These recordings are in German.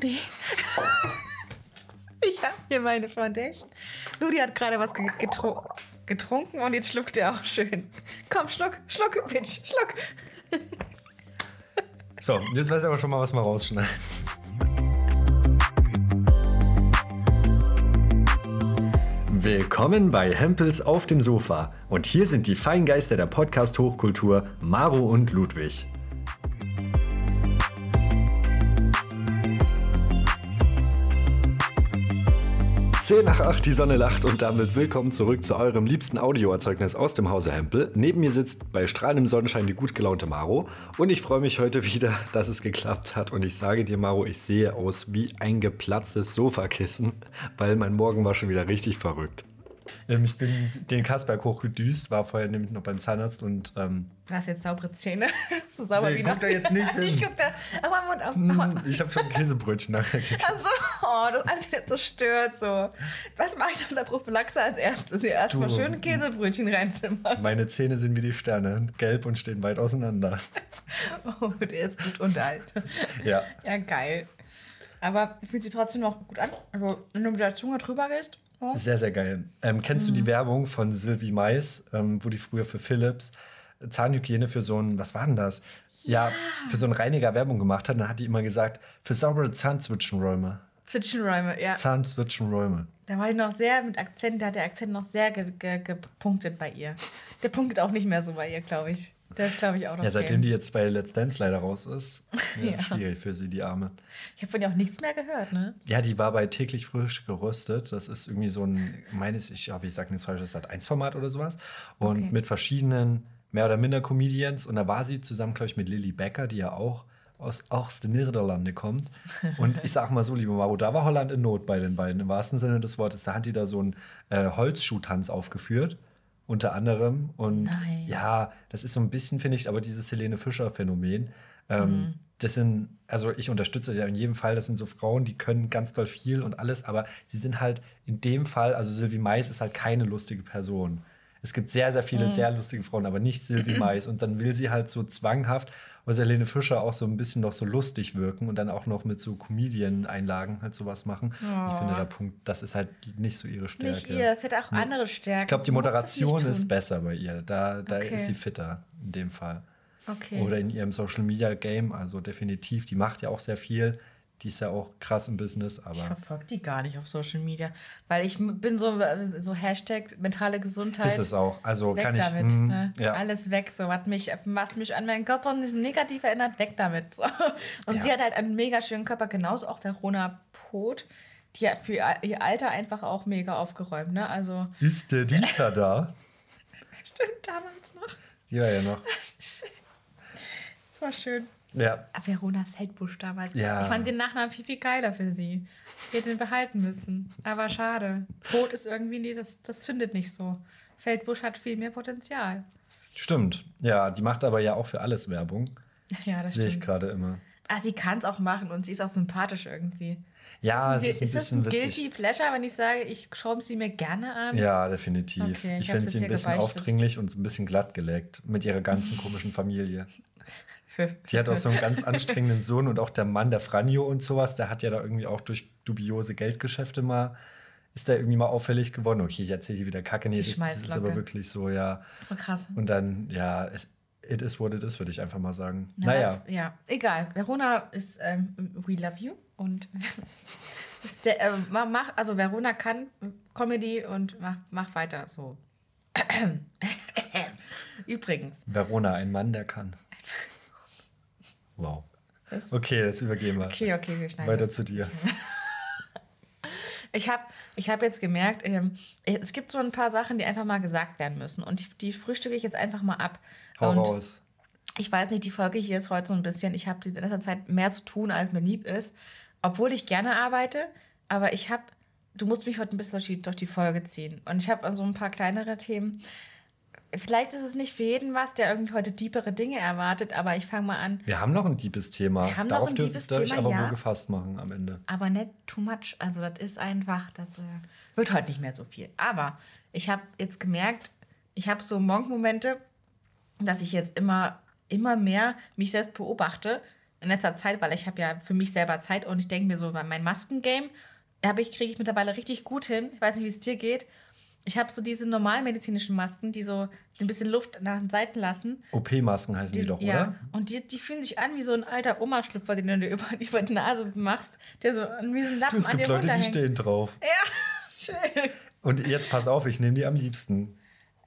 Ludi. ich habe hier meine Foundation. Ludi hat gerade was getru getrunken und jetzt schluckt er auch schön. Komm, schluck, schluck, Bitch, schluck. so, jetzt weiß ich aber schon mal, was wir rausschneiden. Willkommen bei Hempels auf dem Sofa. Und hier sind die Feingeister der Podcast-Hochkultur, Maro und Ludwig. 10 nach 8, die Sonne lacht und damit willkommen zurück zu eurem liebsten Audioerzeugnis aus dem Hause Hempel. Neben mir sitzt bei strahlendem Sonnenschein die gut gelaunte Maro und ich freue mich heute wieder, dass es geklappt hat und ich sage dir, Maro, ich sehe aus wie ein geplatztes Sofakissen, weil mein Morgen war schon wieder richtig verrückt. Ähm, ich bin den Kasperg hochgedüst, war vorher nämlich noch beim Zahnarzt und. Ähm, du hast jetzt saubere Zähne. so sauber nee, wie guck da jetzt nicht hin. ich guck da. Aber Mund auf. Hm, ich habe schon Käsebrötchen nachher gegessen. Also, oh, das alles wieder so stört. So. Was mache ich nach der Prophylaxe als erstes? Erstmal schöne Käsebrötchen reinzimmern. Meine Zähne sind wie die Sterne, gelb und stehen weit auseinander. oh, der ist gut unterhalten. Ja. Ja, geil. Aber fühlt sich trotzdem noch gut an. Also, wenn du mit der Zunge drüber gehst, Sehr, sehr geil. Ähm, kennst mhm. du die mhm. Werbung von Sylvie Mais, ähm, wo die früher für Philips Zahnhygiene für so ein, was war denn das? Ja. ja, für so einen Reiniger Werbung gemacht hat. Dann hat die immer gesagt, für saubere Zahnzwischenräume. Zwischenräume, ja. Zahnzwischenräume. Da war die noch sehr mit Akzent, da hat der Akzent noch sehr gepunktet ge ge bei ihr. Der punktet auch nicht mehr so bei ihr, glaube ich. Der ist, glaube ich, auch noch. Ja, seitdem Game. die jetzt bei Let's Dance leider raus ist, ja, ja. schwierig für sie, die Arme. Ich habe von ihr auch nichts mehr gehört, ne? Ja, die war bei täglich frisch geröstet. Das ist irgendwie so ein, meines, ich hoffe, ich sage nichts falsches, Sat 1 Format oder sowas. Und okay. mit verschiedenen, mehr oder minder Comedians. Und da war sie zusammen, glaube ich, mit Lily Becker, die ja auch aus, aus den Niederlanden kommt. Und ich sag mal so, liebe Maro, da war Holland in Not bei den beiden, im wahrsten Sinne des Wortes. Da hat die da so einen äh, Holzschuhtanz aufgeführt unter anderem. Und Nein. ja, das ist so ein bisschen, finde ich, aber dieses Helene Fischer-Phänomen. Ähm, mhm. Das sind, also ich unterstütze ja in jedem Fall, das sind so Frauen, die können ganz doll viel und alles, aber sie sind halt in dem Fall, also Sylvie Mais ist halt keine lustige Person. Es gibt sehr, sehr viele mhm. sehr lustige Frauen, aber nicht Sylvie Mais. Und dann will sie halt so zwanghaft muss Helene Fischer auch so ein bisschen noch so lustig wirken und dann auch noch mit so Comedian-Einlagen halt sowas machen. Oh. Ich finde, der Punkt, das ist halt nicht so ihre Stärke. Nicht ihr, es hätte auch andere Stärken. Ich glaube, die Moderation ist besser bei ihr. Da, da okay. ist sie fitter in dem Fall. Okay. Oder in ihrem Social Media Game, also definitiv. Die macht ja auch sehr viel. Die ist ja auch krass im Business, aber. Ich verfolge die gar nicht auf Social Media, weil ich bin so, so Hashtag mentale Gesundheit. Ist es auch. Also weg kann ich. Damit, mh, ne? ja. Alles weg, so was mich, was mich an meinen Körper negativ erinnert, weg damit. So. Und ja. sie hat halt einen mega schönen Körper, genauso auch Verona Pot. Die hat für ihr Alter einfach auch mega aufgeräumt, ne? Also. Ist der Dieter da? Stimmt, damals noch. Die war ja noch. das war schön. Ja. Verona Feldbusch damals. Ja. Ich fand den Nachnamen viel, viel geiler für sie. Wir hätten den behalten müssen. Aber schade. Tod ist irgendwie, nie, das, das zündet nicht so. Feldbusch hat viel mehr Potenzial. Stimmt. Ja, die macht aber ja auch für alles Werbung. Ja, das Sehe ich gerade immer. Ah, sie kann es auch machen und sie ist auch sympathisch irgendwie. Ja, ist das ein, ist, ist das ein Guilty Pleasure, wenn ich sage, ich schaue sie mir gerne an? Ja, definitiv. Okay, ich, ich finde sie ein bisschen aufdringlich und ein bisschen glatt geleckt mit ihrer ganzen komischen Familie. Die hat auch so einen ganz anstrengenden Sohn und auch der Mann, der Franjo und sowas, der hat ja da irgendwie auch durch dubiose Geldgeschäfte mal, ist da irgendwie mal auffällig geworden. Okay, ich erzähle hier wieder Kacke. Nee, das, das, ist aber wirklich so, ja. Oh, krass. Und dann, ja, es, it is what it is, würde ich einfach mal sagen. Na, naja. Das, ja, egal. Verona ist ähm, We Love You und der, äh, mach, also Verona kann Comedy und mach, mach weiter so. Übrigens. Verona, ein Mann, der kann. Wow. Das okay, das übergehen wir. Okay, okay, wir schneiden Weiter das. zu dir. Ich habe ich hab jetzt gemerkt, ähm, es gibt so ein paar Sachen, die einfach mal gesagt werden müssen. Und die, die frühstücke ich jetzt einfach mal ab. Hau und raus. Ich weiß nicht, die Folge hier ist heute so ein bisschen, ich habe in letzter Zeit mehr zu tun, als mir lieb ist. Obwohl ich gerne arbeite, aber ich habe, du musst mich heute ein bisschen durch die, durch die Folge ziehen. Und ich habe so ein paar kleinere Themen vielleicht ist es nicht für jeden was, der irgendwie heute diepere Dinge erwartet, aber ich fange mal an. Wir haben noch ein diebes Thema. Wir haben Darauf noch ein Thema, ich aber ja. nur gefasst machen am Ende. Aber nicht too much. Also das ist einfach, das äh, wird heute nicht mehr so viel. Aber ich habe jetzt gemerkt, ich habe so Monk-Momente, dass ich jetzt immer, immer mehr mich selbst beobachte, in letzter Zeit, weil ich habe ja für mich selber Zeit und ich denke mir so, mein Maskengame habe ich, kriege ich mittlerweile richtig gut hin. Ich weiß nicht, wie es dir geht. Ich habe so diese normalmedizinischen Masken, die so ein bisschen Luft nach den Seiten lassen. OP-Masken heißen die, die doch, ja. oder? Und die, die fühlen sich an wie so ein alter Oma-Schlüpfer, den du dir über, über die Nase machst, der so wie so ein Lappen du, es gibt an dir Leute, die stehen drauf. Ja, schön. Und jetzt pass auf, ich nehme die am liebsten.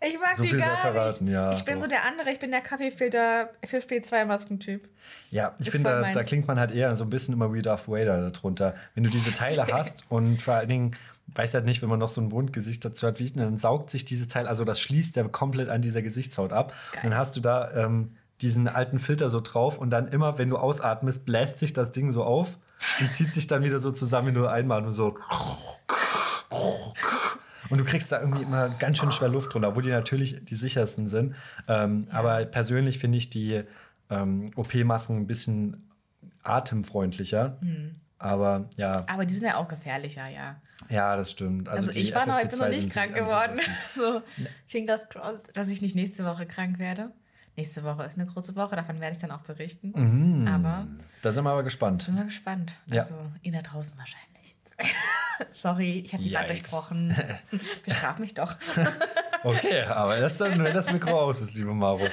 Ich mag so die viel gar sei verraten, nicht. ja. Ich bin doch. so der andere, ich bin der Kaffeefilter FFP2-Maskentyp. Ja, ich finde, da, da klingt man halt eher so ein bisschen immer wie Darth Vader darunter. Wenn du diese Teile hast und vor allen Dingen, weiß halt nicht, wenn man noch so ein Wundgesicht dazu hat wie ich, dann saugt sich dieses Teil, also das schließt der komplett an dieser Gesichtshaut ab. Geil. Und dann hast du da ähm, diesen alten Filter so drauf und dann immer, wenn du ausatmest, bläst sich das Ding so auf und zieht sich dann wieder so zusammen, nur einmal nur so. Und du kriegst da irgendwie immer ganz schön schwer Luft drunter, obwohl die natürlich die sichersten sind. Ähm, Aber persönlich finde ich die ähm, OP-Masken ein bisschen atemfreundlicher. Hm. Aber ja, Aber die sind ja auch gefährlicher, ja. ja, das stimmt. Also, die ich war noch, ich bin noch FFP2 nicht krank geworden. so, fingers crossed, dass ich nicht nächste Woche krank werde. Nächste Woche ist eine große Woche, davon werde ich dann auch berichten. Mhm. Aber Da sind wir aber gespannt. sind wir gespannt. Ja. Also, ihr da draußen wahrscheinlich. Sorry, ich habe die Wand durchbrochen. Bestraf mich doch. Okay, aber erst dann, wenn das Mikro aus ist, liebe Maro.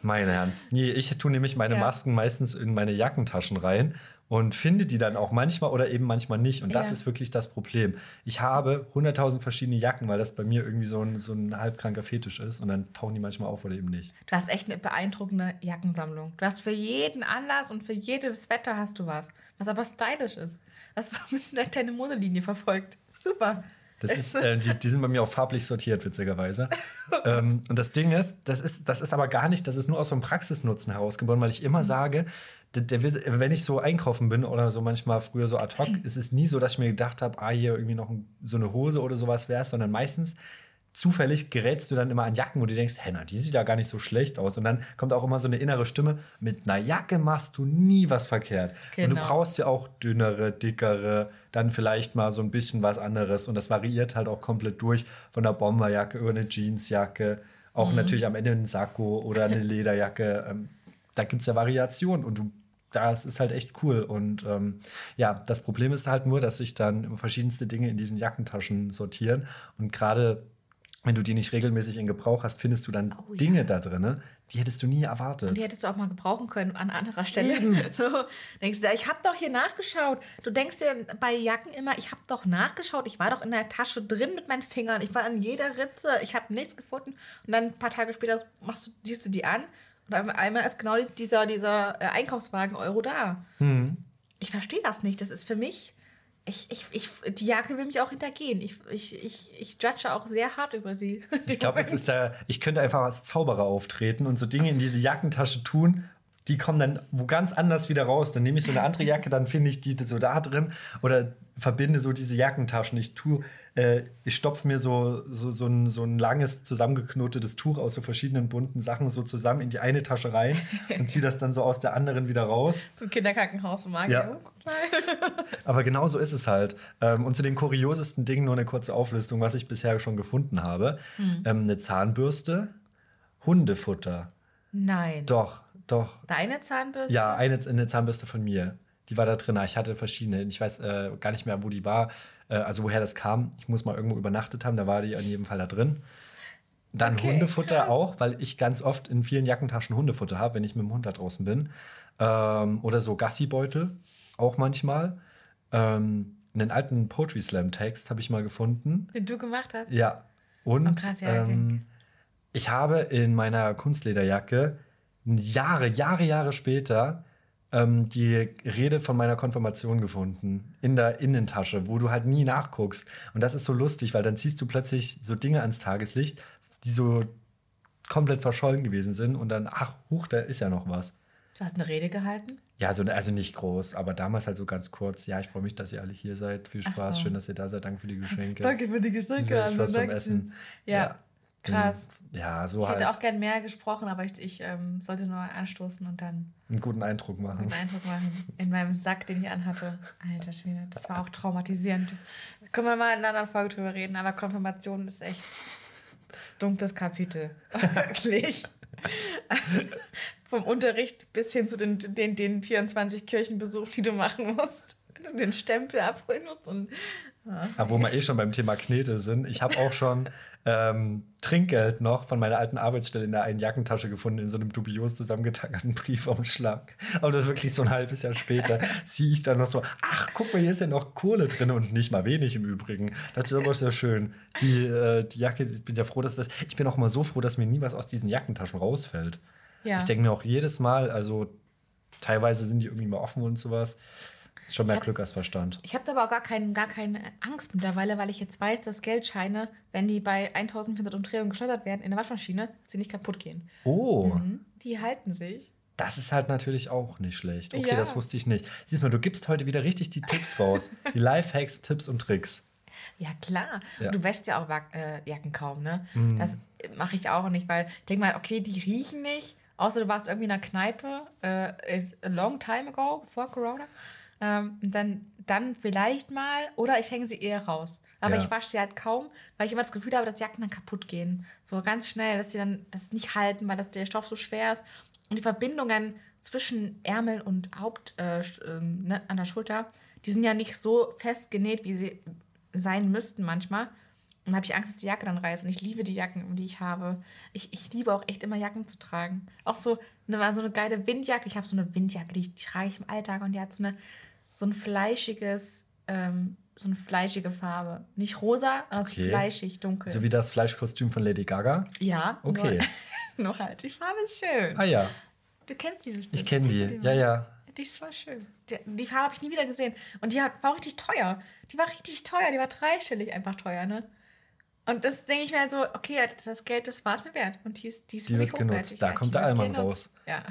Meine Herren. Nee, ich tue nämlich meine Ja. Masken meistens in meine Jackentaschen rein und finde die dann auch manchmal oder eben manchmal nicht. Und das Ja. ist wirklich das Problem. Ich habe 100.000 verschiedene Jacken, weil das bei mir irgendwie so ein, so ein halbkranker Fetisch ist und dann tauchen die manchmal auf oder eben nicht. Du hast echt eine beeindruckende Jackensammlung. Du hast für jeden Anlass und für jedes Wetter hast du was. Was aber stylisch ist. Das ist so ein bisschen deine Modelinie verfolgt. Super. Das ist, äh, die, die sind bei mir auch farblich sortiert, witzigerweise. ähm, und das Ding ist das, ist, das ist aber gar nicht, das ist nur aus so einem Praxisnutzen herausgeboren, weil ich immer sage, der, der, wenn ich so einkaufen bin oder so manchmal früher so ad hoc, ist es nie so, dass ich mir gedacht habe, ah, hier irgendwie noch ein, so eine Hose oder sowas wäre sondern meistens zufällig gerätst du dann immer an Jacken, wo du denkst, hey, na, die sieht ja gar nicht so schlecht aus. Und dann kommt auch immer so eine innere Stimme, mit einer Jacke machst du nie was verkehrt. Und du Genau. brauchst ja auch dünnere, dickere, dann vielleicht mal so ein bisschen was anderes. Und das variiert halt auch komplett durch, von der Bomberjacke über eine Jeansjacke, auch Mhm. natürlich am Ende ein Sakko oder eine Lederjacke. Ähm, da gibt es ja Variationen und du das ist halt echt cool. Und ähm, ja, das Problem ist halt nur, dass sich dann verschiedenste Dinge in diesen Jackentaschen sortieren. Und gerade wenn du die nicht regelmäßig in Gebrauch hast, findest du dann Oh ja. Dinge da drin, die hättest du nie erwartet. Und die hättest du auch mal gebrauchen können an anderer Stelle. So denkst du, ich habe doch hier nachgeschaut. Du denkst dir bei Jacken immer, ich habe doch nachgeschaut. Ich war doch in der Tasche drin mit meinen Fingern. Ich war an jeder Ritze. Ich habe nichts gefunden. Und dann ein paar Tage später machst du, siehst du die an. Und einmal ist genau dieser, dieser äh, Einkaufswagen Euro da. Hm. Ich verstehe das nicht. Das ist für mich. Ich, ich, ich, die Jacke will mich auch hintergehen. Ich, ich, ich, ich judge auch sehr hart über sie. Ich glaube, es ist da, ich könnte einfach als Zauberer auftreten und so Dinge in diese Jackentasche tun. Die kommen dann wo ganz anders wieder raus. Dann nehme ich so eine andere Jacke, dann finde ich die so da drin oder verbinde so diese Jackentaschen. Ich tue, äh, ich stopfe mir so, so, so, ein, so ein langes zusammengeknotetes Tuch aus so verschiedenen bunten Sachen so zusammen in die eine Tasche rein und ziehe das dann so aus der anderen wieder raus. Zum Kinderkrankenhaus und Ja. Guck mal. Aber genau so ist es halt. Ähm, und zu den kuriosesten Dingen nur eine kurze Auflistung, was ich bisher schon gefunden habe. Hm. Ähm, eine Zahnbürste, Hundefutter. Nein. Doch, doch. Deine Zahnbürste? Ja, eine, eine Zahnbürste von mir. Die war da drin. Ich hatte verschiedene. Ich weiß äh, gar nicht mehr, wo die war. Äh, also woher das kam. Ich muss mal irgendwo übernachtet haben. Da war die in jedem Fall da drin. Dann Okay, Hundefutter auch, weil ich ganz oft in vielen Jackentaschen Hundefutter habe, wenn ich mit dem Hund da draußen bin. Ähm, oder so Gassibeutel, auch manchmal. Ähm, einen alten Poetry Slam Text habe ich mal gefunden. Den du gemacht hast? Ja. Und Oh, krass, ja, ähm, ich habe in meiner Kunstlederjacke Jahre, Jahre, Jahre später ähm, die Rede von meiner Konfirmation gefunden. In der Innentasche, wo du halt nie nachguckst. Und das ist so lustig, weil dann ziehst du plötzlich so Dinge ans Tageslicht, die so komplett verschollen gewesen sind. Und dann, ach, huch, da ist ja noch was. Du hast eine Rede gehalten? Ja, so, also nicht groß, aber damals halt so ganz kurz. Ja, ich freue mich, dass ihr alle hier seid. Viel Spaß, so. schön, dass ihr da seid. Danke für die Geschenke. für die Geschenke. Viel Spaß beim Essen. Ja, krass. Ja, so Ich halt hätte auch gern mehr gesprochen, aber ich, ich ähm, sollte nur anstoßen und dann einen guten Eindruck machen. einen Eindruck machen. In meinem Sack, den ich anhatte. Alter Schwede, das war auch traumatisierend. Können wir mal in einer anderen Folge drüber reden, aber Konfirmation ist echt das dunkles Kapitel. Wirklich. Vom Unterricht bis hin zu den, den, den 24 Kirchenbesuch, die du machen musst. Wenn du den Stempel abholen musst. Und, ja. Aber wo wir eh schon beim Thema Knete sind, ich habe auch schon ähm, Trinkgeld noch von meiner alten Arbeitsstelle in der einen Jackentasche gefunden, in so einem dubios zusammengetackerten Briefumschlag. Aber das wirklich so ein halbes Jahr später ziehe ich dann noch so, ach, guck mal, hier ist ja noch Kohle drin und nicht mal wenig im Übrigen. Das ist aber sehr schön. Die, äh, die Jacke, ich bin ja froh, dass das, ich bin auch mal so froh, dass mir nie was aus diesen Jackentaschen rausfällt. Ja. Ich denke mir auch jedes Mal, also teilweise sind die irgendwie mal offen und sowas. Schon mehr hab, Glück als Verstand. Ich habe aber auch gar, kein, gar keine Angst mittlerweile, weil ich jetzt weiß, dass Geldscheine, wenn die bei 1400 Umdrehungen geschlottert werden in der Waschmaschine, sie nicht kaputt gehen. Oh. Mhm, die halten sich. Das ist halt natürlich auch nicht schlecht. Okay, ja. das wusste ich nicht. Siehst mal, du gibst heute wieder richtig die Tipps raus. die Lifehacks, Tipps und Tricks. Ja, klar. Ja. Du wäschst ja auch äh, Jacken kaum, ne? Mm. Das mache ich auch nicht, weil ich denke mal, okay, die riechen nicht. Außer du warst irgendwie in einer Kneipe, äh, a long time ago, vor Corona. Ähm, dann, dann vielleicht mal, oder ich hänge sie eher raus. Aber ja. ich wasche sie halt kaum, weil ich immer das Gefühl habe, dass Jacken dann kaputt gehen. So ganz schnell, dass sie dann das nicht halten, weil das, der Stoff so schwer ist. Und die Verbindungen zwischen Ärmel und Haupt äh, äh, ne, an der Schulter, die sind ja nicht so fest genäht, wie sie sein müssten manchmal. Und dann habe ich Angst, dass die Jacke dann reißt. Und ich liebe die Jacken, die ich habe. Ich, ich liebe auch echt immer Jacken zu tragen. Auch so eine, so eine geile Windjacke. Ich habe so eine Windjacke, die, die trage ich im Alltag und die hat so eine so ein fleischiges, ähm, so eine fleischige Farbe. Nicht rosa, aber okay. so fleischig, dunkel. So wie das Fleischkostüm von Lady Gaga? Ja. Okay. Nur, nur halt, die Farbe ist schön. Ah ja. Du kennst die bestimmt. Ich kenne die, ja, ja. Die ist voll schön. Die, die Farbe habe ich nie wieder gesehen. Und die hat, war richtig teuer. Die war richtig teuer. Die war dreistellig einfach teuer, ne? Und das denke ich mir halt so, okay, das Geld, das war es mir wert. Und die ist, die ist die wird genutzt. Da kommt der Allmann raus. Ja.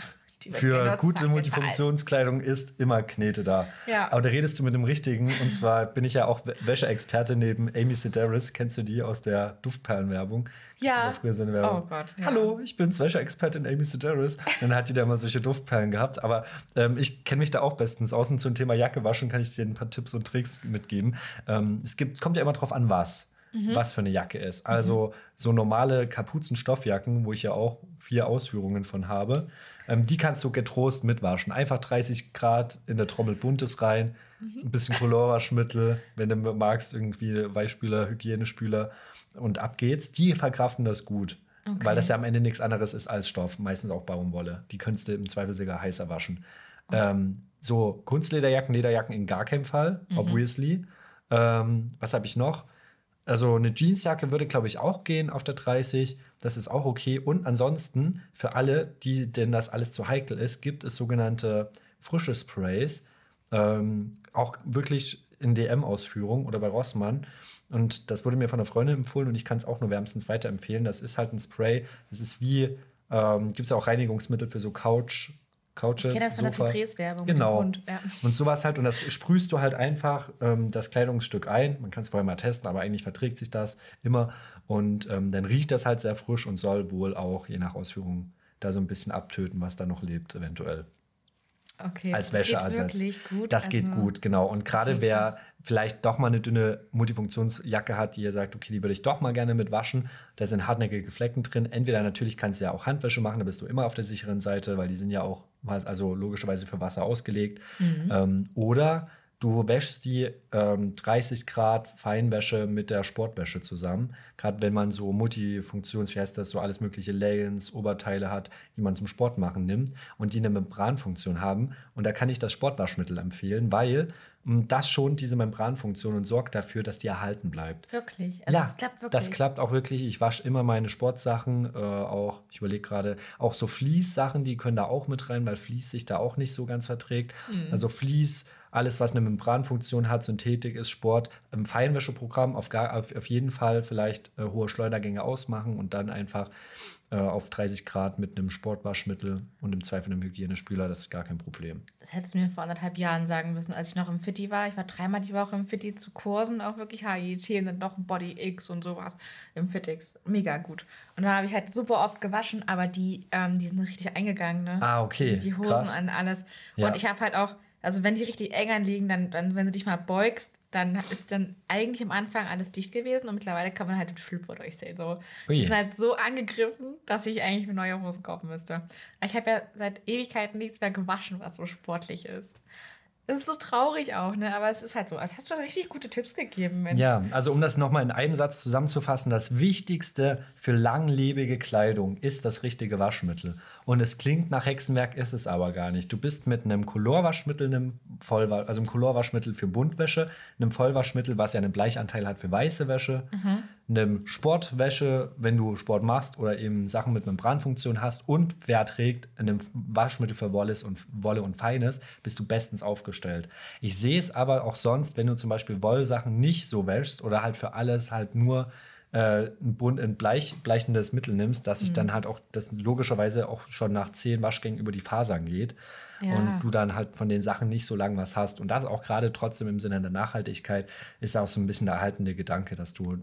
Für gute Multifunktionskleidung ist immer Knete da. Ja. Aber da redest du mit dem Richtigen. Und zwar bin ich ja auch Wäscheexperte neben Amy Sedaris. Kennst du die aus der Duftperlenwerbung? Ja. Früher so eine Werbung. Oh Gott. Ja. Hallo, ich bin's, Wäscheexpertin Amy Sedaris. Dann hat die da mal solche Duftperlen gehabt. Aber ähm, ich kenne mich da auch bestens aus. Und zum Thema Jacke waschen kann ich dir ein paar Tipps und Tricks mitgeben. Ähm, es gibt, kommt ja immer drauf an, was. Mhm. was für eine Jacke ist. Also mhm. so normale Kapuzenstoffjacken, wo ich ja auch vier Ausführungen von habe, ähm, die kannst du getrost mitwaschen. Einfach 30 Grad in der Trommel Buntes rein, mhm. ein bisschen Colorwaschmittel, wenn du magst, irgendwie Weichspüler, Hygienespüler und ab geht's. Die verkraften das gut. Okay. Weil das ja am Ende nichts anderes ist als Stoff, meistens auch Baumwolle. Die könntest du im Zweifel sogar heißer waschen. Oh. Ähm, so Kunstlederjacken, Lederjacken in gar keinem Fall, mhm. obviously. Ähm, was habe ich noch? Also eine Jeansjacke würde, glaube ich, auch gehen auf der 30. Das ist auch okay. Und ansonsten, für alle, die denn das alles zu heikel ist, gibt es sogenannte frische Sprays. Ähm, auch wirklich in DM-Ausführung oder bei Rossmann. Und das wurde mir von einer Freundin empfohlen und ich kann es auch nur wärmstens weiterempfehlen. Das ist halt ein Spray. Das ist wie, ähm, gibt es auch Reinigungsmittel für so Couch, Couches, ich von Sofas. Der genau. Und, ja. und sowas halt. Und das sprühst du halt einfach ähm, das Kleidungsstück ein. Man kann es vorher mal testen, aber eigentlich verträgt sich das immer. Und ähm, dann riecht das halt sehr frisch und soll wohl auch, je nach Ausführung, da so ein bisschen abtöten, was da noch lebt, eventuell. Okay, als Wäscheersatz. Das geht gut. Das also, geht gut, genau. Und gerade wer vielleicht doch mal eine dünne Multifunktionsjacke hat, die ihr sagt, okay, die würde ich doch mal gerne mit waschen, da sind hartnäckige Flecken drin. Entweder natürlich kannst du ja auch Handwäsche machen, da bist du immer auf der sicheren Seite, weil die sind ja auch also logischerweise für Wasser ausgelegt. Mhm. Ähm, oder Du wäschst die ähm, 30 Grad Feinwäsche mit der Sportwäsche zusammen. Gerade wenn man so Multifunktions, wie heißt das, so alles mögliche Leggings, Oberteile hat, die man zum Sport machen nimmt und die eine Membranfunktion haben. Und da kann ich das Sportwaschmittel empfehlen, weil mh, hm, das schont diese Membranfunktion und sorgt dafür, dass die erhalten bleibt. Wirklich? Also ja, das klappt wirklich? Das klappt auch wirklich. Ich wasche immer meine Sportsachen, äh, auch, ich überlege gerade, auch so Fließsachen, die können da auch mit rein, weil Fließ sich da auch nicht so ganz verträgt. Mhm. Also Fließ alles, was eine Membranfunktion hat, Synthetik ist Sport, im Feinwäscheprogramm auf, gar, auf, auf jeden Fall vielleicht äh, hohe Schleudergänge ausmachen und dann einfach äh, auf 30 Grad mit einem Sportwaschmittel und im Zweifel einem Hygienespüler, das ist gar kein Problem. Das hättest du mir vor anderthalb Jahren sagen müssen, als ich noch im Fitti war. Ich war dreimal die Woche im Fitti zu Kursen, auch wirklich HIT und dann noch Body X und sowas im Fittix. Mega gut. Und da habe ich halt super oft gewaschen, aber die, ähm, die sind richtig eingegangen. Ne? Ah, okay. Die, die Hosen Krass. an alles. Ja. Und ich habe halt auch also wenn die richtig eng anliegen, dann, dann wenn du dich mal beugst, dann ist dann eigentlich am Anfang alles dicht gewesen und mittlerweile kann man halt den Schlüpfer durchsehen. So. Die sind halt so angegriffen, dass ich eigentlich mir neue Hosen kaufen müsste. Ich habe ja seit Ewigkeiten nichts mehr gewaschen, was so sportlich ist. Das ist so traurig auch, ne? Aber es ist halt so. Als hast du richtig gute Tipps gegeben, Mensch. Ja, also um das nochmal in einem Satz zusammenzufassen, das Wichtigste für langlebige Kleidung ist das richtige Waschmittel. Und es klingt nach Hexenwerk, ist es aber gar nicht. Du bist mit einem Colorwaschmittel, einem Vollwasch, also einem Colorwaschmittel für Buntwäsche, einem Vollwaschmittel, was ja einen Bleichanteil hat für weiße Wäsche, mhm. einem Sportwäsche, wenn du Sport machst oder eben Sachen mit Membranfunktion hast und wer trägt, einem Waschmittel für Wolles und, Wolle und Feines, bist du bestens aufgestellt. Ich sehe es aber auch sonst, wenn du zum Beispiel Wollsachen nicht so wäschst oder halt für alles halt nur äh, ein, bunt, ein bleich, bleichendes Mittel nimmst, dass sich mhm. dann halt auch das logischerweise auch schon nach zehn Waschgängen über die Fasern geht. Ja. Und du dann halt von den Sachen nicht so lang was hast. Und das auch gerade trotzdem im Sinne der Nachhaltigkeit ist auch so ein bisschen der erhaltende Gedanke, dass du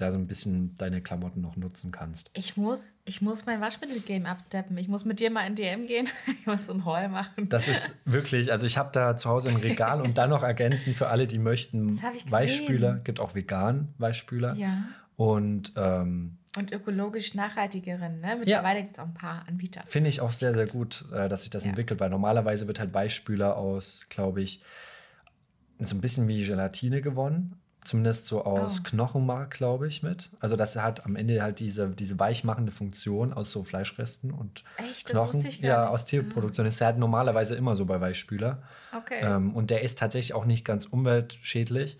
da so ein bisschen deine Klamotten noch nutzen kannst. Ich muss, ich muss mein Waschmittel-Game absteppen. Ich muss mit dir mal in DM gehen. Ich muss so ein Haul machen. Das ist wirklich, also ich habe da zu Hause ein Regal und dann noch ergänzen für alle, die möchten. Weichspüler, gibt auch vegan Weichspüler. Ja. Und, ähm, und ökologisch nachhaltigeren. Ne? Mittlerweile ja. gibt es auch ein paar Anbieter. Finde ich auch sehr, sehr gut, äh, dass sich das ja. entwickelt, weil normalerweise wird halt Weichspüler aus, glaube ich, so ein bisschen wie Gelatine gewonnen. Zumindest so aus oh. Knochenmark, glaube ich, mit. Also das hat am Ende halt diese, diese weichmachende Funktion aus so Fleischresten und Echt? Knochen. Ja, nicht. aus Tierproduktion. Das ist halt normalerweise immer so bei Weichspüler. Okay. Ähm, und der ist tatsächlich auch nicht ganz umweltschädlich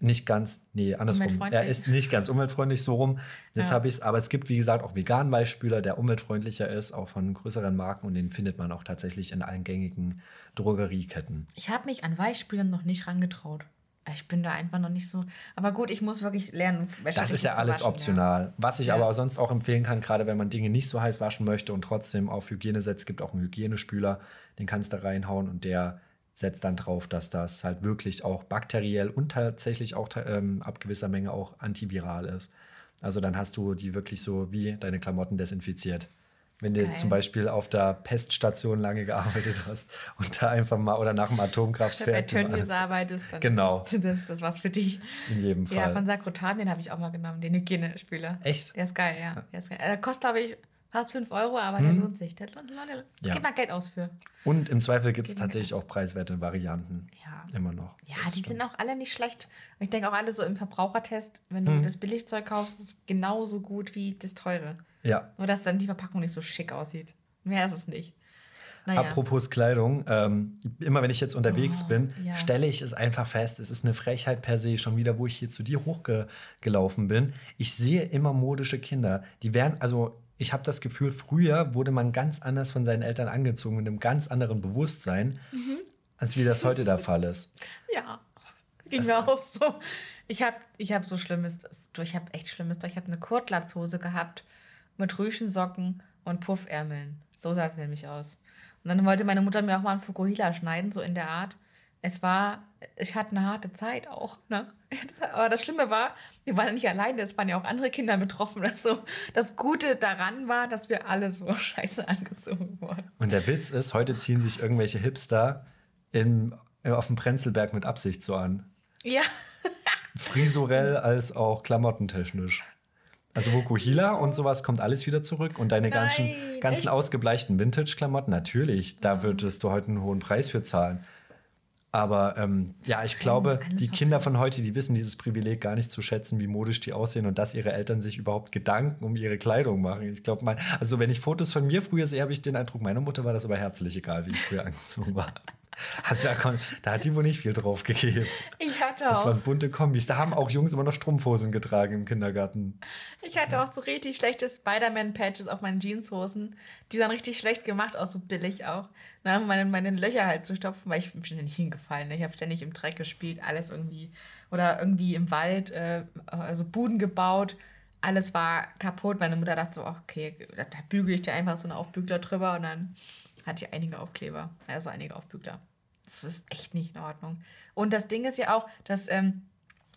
nicht ganz, nee, andersrum. Er ist nicht ganz umweltfreundlich, so rum. Jetzt ja. habe ich es, aber es gibt, wie gesagt, auch veganen Weichspüler, der umweltfreundlicher ist, auch von größeren Marken und den findet man auch tatsächlich in allen gängigen Drogerieketten. Ich habe mich an Weichspülern noch nicht rangetraut. Ich bin da einfach noch nicht so. Aber gut, ich muss wirklich lernen. Das ist ja alles waschen, optional. Ja. Was ich ja. aber sonst auch empfehlen kann, gerade wenn man Dinge nicht so heiß waschen möchte und trotzdem auf Hygiene setzt, gibt auch einen Hygienespüler, den kannst du reinhauen und der setzt dann drauf, dass das halt wirklich auch bakteriell und tatsächlich auch ähm, ab gewisser Menge auch antiviral ist. Also dann hast du die wirklich so wie deine Klamotten desinfiziert. Wenn du zum Beispiel auf der Peststation lange gearbeitet hast und da einfach mal oder nach dem Atomkraftwerk. Bei Tönnies arbeitest, dann genau. ist das, das, ist was für dich. In jedem Fall. Ja, von Sakrotan, den habe ich auch mal genommen, den Hygienespüler. Echt? Der ist geil, ja. Der ist geil. Der kostet, glaube ich, fast 5 Euro, aber der hm. lohnt sich. Der lohnt, Leute, ja. gib mal Geld aus für. Und im Zweifel gibt es tatsächlich auch preiswerte Varianten. Ja. Immer noch. Ja, die stimmt. sind auch alle nicht schlecht. Und ich denke auch alle so im Verbrauchertest, wenn du hm. das Billigzeug kaufst, ist es genauso gut wie das teure. Ja. Nur, dass dann die Verpackung nicht so schick aussieht. Mehr ist es nicht. Naja. Apropos Kleidung, ähm, immer wenn ich jetzt unterwegs oh, bin, ja. stelle ich es einfach fest, es ist eine Frechheit per se, schon wieder, wo ich hier zu dir hochgelaufen bin. Ich sehe immer modische Kinder, die werden, also ich habe das Gefühl, früher wurde man ganz anders von seinen Eltern angezogen, mit einem ganz anderen Bewusstsein, mhm. als wie das heute der Fall ist. Ja, ging mir auch so. Ich habe ich hab so Schlimmes, ich habe echt Schlimmes, ich habe eine Kurtlatzhose gehabt mit Rüschensocken und Puffärmeln. So sah es nämlich aus. Und dann wollte meine Mutter mir auch mal einen Fukuhila schneiden, so in der Art es war, ich hatte eine harte Zeit auch. Ne? aber das Schlimme war, wir waren nicht alleine, es waren ja auch andere Kinder betroffen. Also das Gute daran war, dass wir alle so scheiße angezogen wurden. Und der Witz ist, heute ziehen sich irgendwelche Hipster in, auf dem Prenzlberg mit Absicht so an. Ja. Frisurell als auch klamottentechnisch. Also Vokuhila und sowas kommt alles wieder zurück und deine Nein, ganzen, ganzen ausgebleichten Vintage-Klamotten, natürlich, da würdest du heute einen hohen Preis für zahlen. Aber ähm, ja, ich glaube, die Kinder von heute, die wissen dieses Privileg gar nicht zu schätzen, wie modisch die aussehen und dass ihre Eltern sich überhaupt Gedanken um ihre Kleidung machen. Ich glaube mal, also wenn ich Fotos von mir früher sehe, habe ich den Eindruck, meiner Mutter war das aber herzlich egal, wie ich früher angezogen war. Also da, da, hat die wohl nicht viel drauf gegeben. Ich hatte auch. Das waren bunte Kombis. Da haben auch Jungs immer noch Strumpfhosen getragen im Kindergarten. Ich hatte auch so richtig schlechte Spider-Man-Patches auf meinen Jeanshosen. Die sahen richtig schlecht gemacht aus, so billig auch. Dann meine, meine Löcher halt zu stopfen, weil ich bin ständig hingefallen. Ne? Ich habe ständig im Dreck gespielt, alles irgendwie. Oder irgendwie im Wald, äh, also Buden gebaut. Alles war kaputt. Meine Mutter dachte so, okay, da bügel ich dir einfach so einen Aufbügler drüber und dann hat hier einige Aufkleber, also einige Aufbügler. Das ist echt nicht in Ordnung. Und das Ding ist ja auch, dass ähm,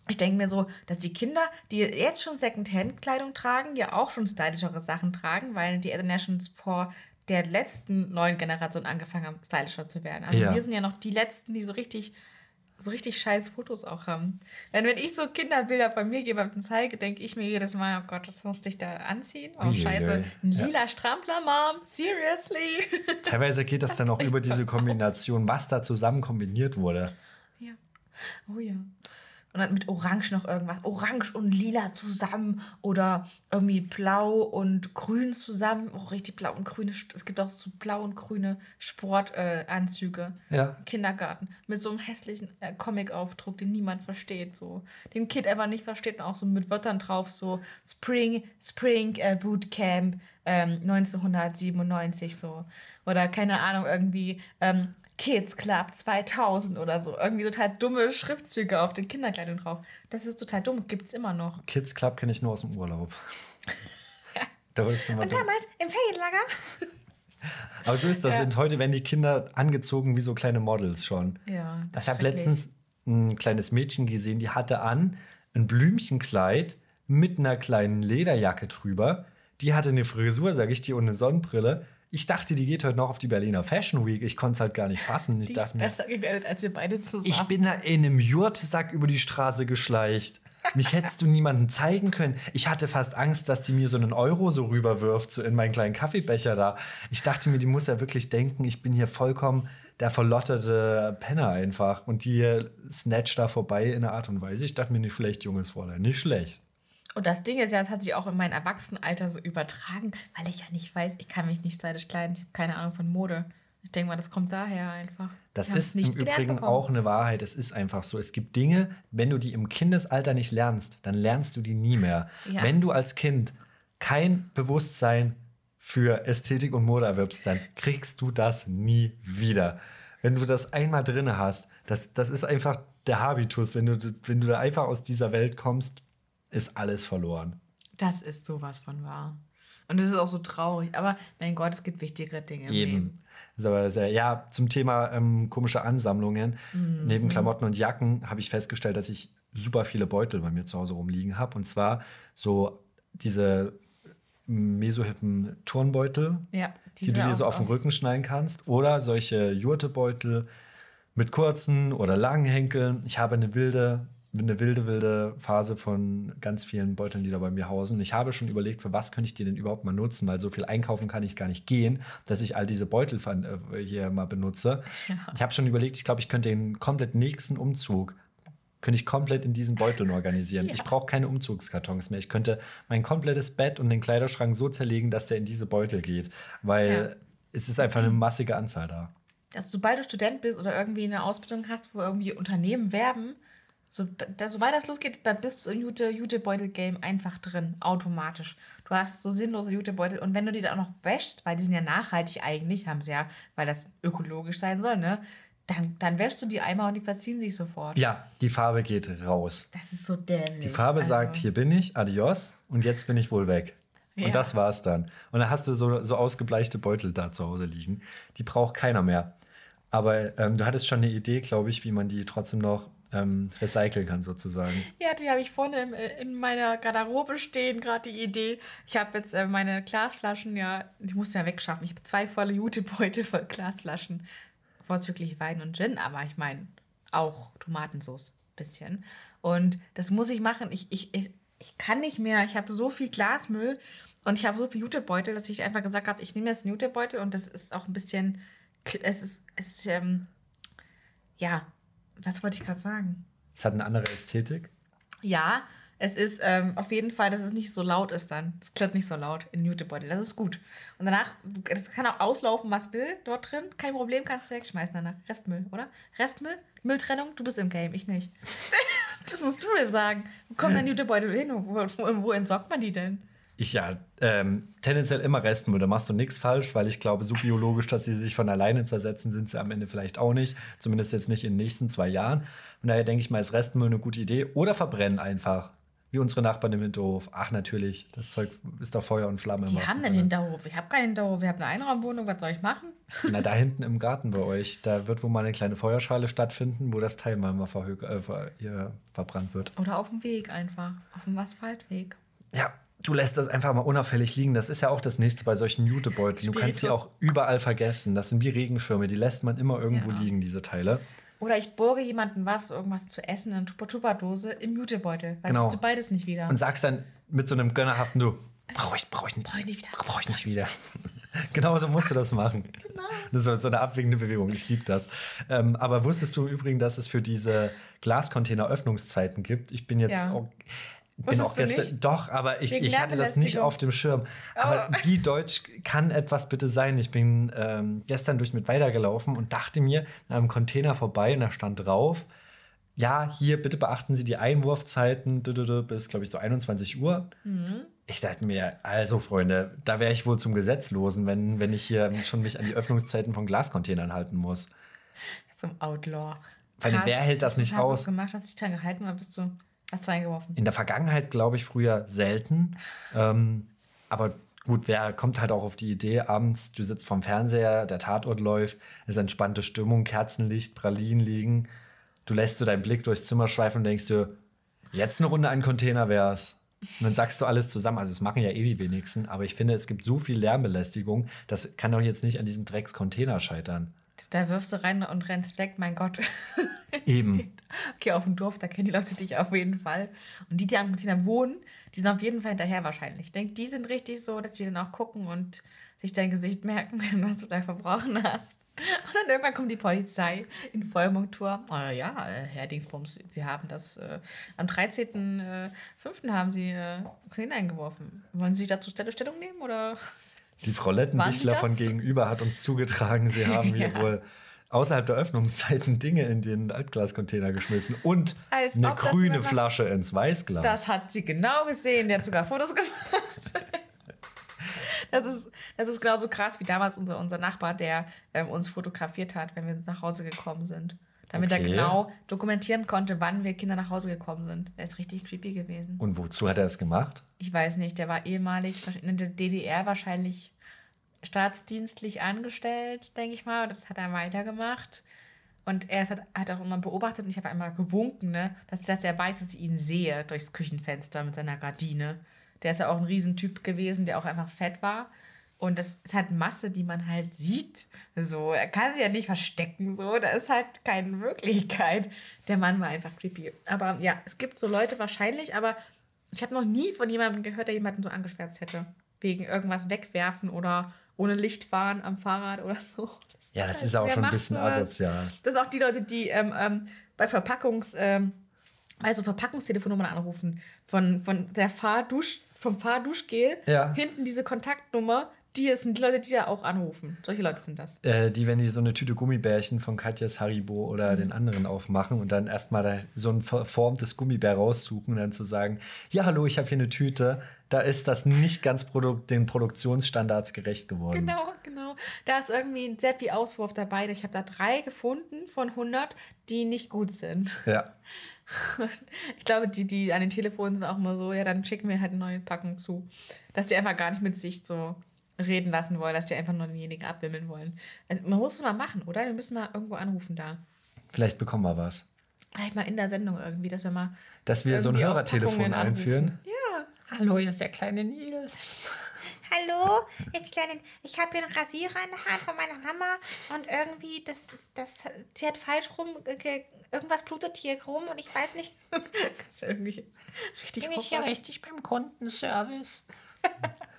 ich denke mir so, dass die Kinder, die jetzt schon Secondhand-Kleidung tragen, ja auch schon stylischere Sachen tragen, weil die Eltern ja schon vor der letzten neuen Generation angefangen haben, stylischer zu werden. Also ja. wir sind ja noch die Letzten, die so richtig so richtig scheiß Fotos auch haben. Wenn, wenn ich so Kinderbilder von mir jemandem zeige, denke ich mir jedes Mal, oh Gott, das musste ich da anziehen. Oh, scheiße. Ein lila ja. Strampler, Mom. Seriously. Teilweise geht das dann auch über diese Kombination, was da zusammen kombiniert wurde. Ja. Oh ja. Und dann mit Orange noch irgendwas. Orange und Lila zusammen oder irgendwie Blau und Grün zusammen. Oh, richtig blau und grüne. Es gibt auch so blau und grüne Sportanzüge. Äh, ja. Kindergarten. Mit so einem hässlichen äh, Comic-Aufdruck, den niemand versteht. So. Den Kind einfach nicht versteht. Und auch so mit Wörtern drauf. So Spring, Spring äh, Bootcamp ähm, 1997 so. Oder keine Ahnung, irgendwie ähm, Kids Club 2000 oder so. Irgendwie total dumme Schriftzüge auf den Kinderkleidern drauf. Das ist total dumm. Gibt es immer noch. Kids Club kenne ich nur aus dem Urlaub. da Und damals im Ferienlager. Aber so ist das. Ja. Und heute werden die Kinder angezogen wie so kleine Models schon. Ja, das Ich habe letztens ein kleines Mädchen gesehen, die hatte an ein Blümchenkleid mit einer kleinen Lederjacke drüber. Die hatte eine Frisur, sage ich dir, und eine Sonnenbrille. Ich dachte, die geht heute noch auf die Berliner Fashion Week. Ich konnte es halt gar nicht fassen. Ich die dachte ist besser gemeldet als wir beide zusammen. Ich bin da in einem Jurtsack über die Straße geschleicht. Mich hättest du niemandem zeigen können. Ich hatte fast Angst, dass die mir so einen Euro so rüberwirft, so in meinen kleinen Kaffeebecher da. Ich dachte mir, die muss ja wirklich denken, ich bin hier vollkommen der verlotterte Penner einfach. Und die snatcht da vorbei in einer Art und Weise. Ich dachte mir, nicht schlecht, junges Fräulein, nicht schlecht. Und das Ding ist ja, das hat sich auch in mein Erwachsenenalter so übertragen, weil ich ja nicht weiß, ich kann mich nicht stylisch kleiden, ich habe keine Ahnung von Mode. Ich denke mal, das kommt daher einfach. Das ist im Übrigen bekommen. auch eine Wahrheit. Es ist einfach so. Es gibt Dinge, wenn du die im Kindesalter nicht lernst, dann lernst du die nie mehr. Ja. Wenn du als Kind kein Bewusstsein für Ästhetik und Mode erwirbst, dann kriegst du das nie wieder. Wenn du das einmal drin hast, das, das ist einfach der Habitus. Wenn du, wenn du da einfach aus dieser Welt kommst, ist alles verloren. Das ist sowas von wahr. Und es ist auch so traurig. Aber mein Gott, es gibt wichtigere Dinge im Eben. Leben. Aber sehr, ja, zum Thema ähm, komische Ansammlungen. Mhm. Neben Klamotten und Jacken habe ich festgestellt, dass ich super viele Beutel bei mir zu Hause rumliegen habe. Und zwar so diese mesohippen Turnbeutel, ja, die du dir so auf den Rücken schneiden kannst. Oder solche Jurtebeutel mit kurzen oder langen Henkeln. Ich habe eine wilde eine wilde, wilde Phase von ganz vielen Beuteln, die da bei mir hausen. Ich habe schon überlegt, für was könnte ich die denn überhaupt mal nutzen, weil so viel einkaufen kann ich gar nicht gehen, dass ich all diese Beutel äh, hier mal benutze. Ja. Ich habe schon überlegt, ich glaube, ich könnte den komplett nächsten Umzug könnte ich komplett in diesen Beuteln organisieren. Ja. Ich brauche keine Umzugskartons mehr. Ich könnte mein komplettes Bett und den Kleiderschrank so zerlegen, dass der in diese Beutel geht, weil ja. es ist einfach eine massige Anzahl da. Also, sobald du Student bist oder irgendwie eine Ausbildung hast, wo irgendwie Unternehmen werben, so, da, sobald das losgeht, da bist du im Jute, Jutebeutel-Game einfach drin, automatisch. Du hast so sinnlose Jutebeutel und wenn du die dann auch noch wäschst, weil die sind ja nachhaltig eigentlich, haben sie ja, weil das ökologisch sein soll, ne? Dann, dann wäschst du die Eimer und die verziehen sich sofort. Ja, die Farbe geht raus. Das ist so dämlich. Die Farbe also. sagt, hier bin ich, adios, und jetzt bin ich wohl weg. Ja. Und das war's dann. Und dann hast du so, so ausgebleichte Beutel da zu Hause liegen. Die braucht keiner mehr. Aber ähm, du hattest schon eine Idee, glaube ich, wie man die trotzdem noch ähm, recyceln kann, sozusagen. Ja, die habe ich vorne im, äh, in meiner Garderobe stehen, gerade die Idee. Ich habe jetzt äh, meine Glasflaschen, ja, die musste ja wegschaffen. Ich habe zwei volle Jutebeutel voll Glasflaschen. Vorzüglich Wein und Gin, aber ich meine auch Tomatensauce bisschen. Und das muss ich machen. Ich, ich, ich, ich kann nicht mehr. Ich habe so viel Glasmüll und ich habe so viel Jutebeutel, dass ich einfach gesagt habe, ich nehme jetzt einen Jutebeutel und das ist auch ein bisschen, es ist, es ähm, ja, was wollte ich gerade sagen? Es hat eine andere Ästhetik. Ja, es ist ähm, auf jeden Fall, dass es nicht so laut ist dann. Es klirrt nicht so laut in Jutebeutel. Das ist gut. Und danach, das kann auch auslaufen, was will dort drin. Kein Problem, kannst du wegschmeißen danach. Restmüll, oder? Restmüll? Mülltrennung? Du bist im Game, ich nicht. das musst du mir sagen. Wo kommt dein Jutebeutel hin? Wo, wo, wo entsorgt man die denn? Ich ja, ähm, tendenziell immer Restmüll. Da machst du nichts falsch, weil ich glaube, so biologisch, dass sie sich von alleine zersetzen, sind sie am Ende vielleicht auch nicht. Zumindest jetzt nicht in den nächsten zwei Jahren. Von daher denke ich mal, ist Restmüll eine gute Idee. Oder verbrennen einfach. Wie unsere Nachbarn im Hinterhof. Ach, natürlich, das Zeug ist doch Feuer und Flamme. Die haben einen Hinterhof. Ich habe keinen Hinterhof. Ich habe eine Einraumwohnung. Was soll ich machen? Na, da hinten im Garten bei euch. Da wird wohl mal eine kleine Feuerschale stattfinden, wo das Teil mal, mal äh, ver verbrannt wird. Oder auf dem Weg einfach. Auf dem Asphaltweg. Ja, du lässt das einfach mal unauffällig liegen. Das ist ja auch das nächste bei solchen Jutebeuteln. Du kannst sie auch überall vergessen. Das sind wie Regenschirme, die lässt man immer irgendwo ja. liegen, diese Teile. Oder ich borge jemandem was, irgendwas zu essen in einer Tupper-Tupper-Dose im Jutebeutel. Weil Genau. du beides nicht wieder. Und sagst dann mit so einem gönnerhaften Du, brauche ich, brauche ich nicht, Brauch ich nicht wieder. Brauche ich nicht wieder. genau so musst du das machen. Genau. Das ist so eine abwägende Bewegung. Ich liebe das. Ähm, aber wusstest du im Übrigen, dass es für diese Glascontainer Öffnungszeiten gibt? Ich bin jetzt Ja. auch. Bin auch gestern, doch, aber ich, Wegen ich hatte das nicht auf dem Schirm. Aber Oh. wie deutsch kann etwas bitte sein? Ich bin ähm, gestern durch mit weitergelaufen und dachte mir an einem Container vorbei und da stand drauf, ja, hier bitte beachten Sie die Einwurfzeiten bis, glaube ich, so 21 Uhr. Mhm. Ich dachte mir, also Freunde, da wäre ich wohl zum Gesetzlosen, wenn, wenn ich hier schon mich an die Öffnungszeiten von Glascontainern halten muss. Zum Outlaw. Weil wer hält das nicht aus? Hast du gemacht, hast dich dran gehalten oder bist du, hast du eingeworfen? In der Vergangenheit glaube ich früher selten. Ähm, aber gut, wer kommt halt auch auf die Idee, abends, du sitzt vorm Fernseher, der Tatort läuft, es ist entspannte Stimmung, Kerzenlicht, Pralinen liegen. Du lässt so deinen Blick durchs Zimmer schweifen und denkst dir, jetzt eine Runde an Container wär's. Und dann sagst du alles zusammen. Also, es machen ja eh die wenigsten, aber ich finde, es gibt so viel Lärmbelästigung, das kann doch jetzt nicht an diesem Drecks-Container scheitern. Da wirfst du rein und rennst weg, mein Gott. Eben. Okay, auf dem Dorf, da kennen die Leute dich auf jeden Fall. Und die, die am Container wohnen, die sind auf jeden Fall hinterher wahrscheinlich. Ich denke, die sind richtig so, dass die dann auch gucken und sich dein Gesicht merken, was du da verbrochen hast. Und dann irgendwann kommt die Polizei in Vollmontur. Äh, ja, äh, Herr Dingsbums, Sie haben das äh, am 13.05. haben Sie äh, Container eingeworfen. Wollen Sie dazu Stellung nehmen oder? Die Frau Lettenbichler von gegenüber hat uns zugetragen, sie haben hier Ja. wohl außerhalb der Öffnungszeiten Dinge in den Altglascontainer geschmissen und Als eine grüne Flasche ins Weißglas. Das hat sie genau gesehen. Der hat sogar Fotos gemacht. Das ist, das ist genauso krass wie damals unser, unser Nachbar, der ähm, uns fotografiert hat, wenn wir nach Hause gekommen sind. Damit Okay. er genau dokumentieren konnte, wann wir Kinder nach Hause gekommen sind. Der ist richtig creepy gewesen. und wozu hat er es gemacht? Ich weiß nicht, der war ehemalig in der DDR wahrscheinlich staatsdienstlich angestellt, denke ich mal. Das hat er weitergemacht. Und er hat, hat auch immer beobachtet und ich habe einmal gewunken, ne, dass, dass er weiß, dass ich ihn sehe durchs Küchenfenster mit seiner Gardine. Der ist ja auch ein Riesentyp gewesen, der auch einfach fett war. Und das ist halt Masse, die man halt sieht. So, er kann sich ja nicht verstecken, so. Da ist halt keine Möglichkeit. Der Mann war einfach creepy. Aber ja, es gibt so Leute wahrscheinlich, aber ich habe noch nie von jemandem gehört, der jemanden so angeschwärzt hätte. Wegen irgendwas wegwerfen oder ohne Licht fahren am Fahrrad oder so. Ja, das halt- ist auch schon ein bisschen sowas? asozial. Das sind auch die Leute, die ähm, ähm, bei Verpackungs, ähm, also Verpackungstelefonnummern anrufen. Von, von der Fahrdusch, vom Fahrduschgel. Ja. Hinten diese Kontaktnummer. Die sind die Leute, die da auch anrufen. Solche Leute sind das. Äh, die, wenn die so eine Tüte Gummibärchen von Katjas Haribo oder den anderen aufmachen und dann erstmal so ein verformtes Gummibär raussuchen und dann zu sagen, ja, hallo, ich habe hier eine Tüte, da ist das nicht ganz Produ den Produktionsstandards gerecht geworden. Genau, genau. Da ist irgendwie sehr viel Auswurf dabei. Ich habe da drei gefunden von 100, die nicht gut sind. Ja. Ich glaube, die, die an den Telefonen sind auch immer so, ja, dann schicken wir halt eine neue Packung zu. Dass die einfach gar nicht mit sich so reden lassen wollen, dass die einfach nur denjenigen abwimmeln wollen. Also, man muss es mal machen, oder? Wir müssen mal irgendwo anrufen da. Vielleicht bekommen wir was. Vielleicht mal in der Sendung irgendwie, dass wir mal. Dass wir so ein Hörertelefon einführen. Ja. Hallo, hier ist der kleine Nils. Hallo, jetzt kleine, ich habe hier einen Rasierer in der Hand von meiner Mama und irgendwie, das, ist- das, sie hat falsch rum, ge- irgendwas blutet hier rum und ich weiß nicht. Das ist irgendwie richtig Bin ich hier richtig beim Kundenservice?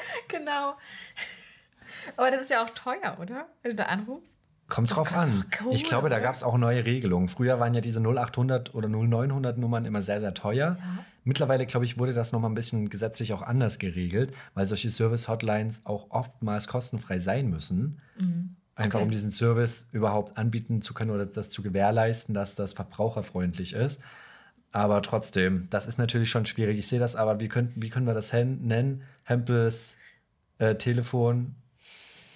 Genau. Aber das ist ja auch teuer, oder? Wenn du da anrufst. Kommt drauf kostet an. Kohle, ich glaube, da oder? gab es auch neue Regelungen. Früher waren ja diese 0800 oder 0900 Nummern immer sehr, sehr teuer. Mittlerweile, glaube ich, wurde das nochmal ein bisschen gesetzlich auch anders geregelt, weil solche Service-Hotlines auch oftmals kostenfrei sein müssen. Einfach Okay. um diesen Service überhaupt anbieten zu können oder das zu gewährleisten, dass das verbraucherfreundlich ist. Aber trotzdem, das ist natürlich schon schwierig. Ich sehe das aber, wie, könnten, wie können wir das nennen? Hempels äh, Telefon,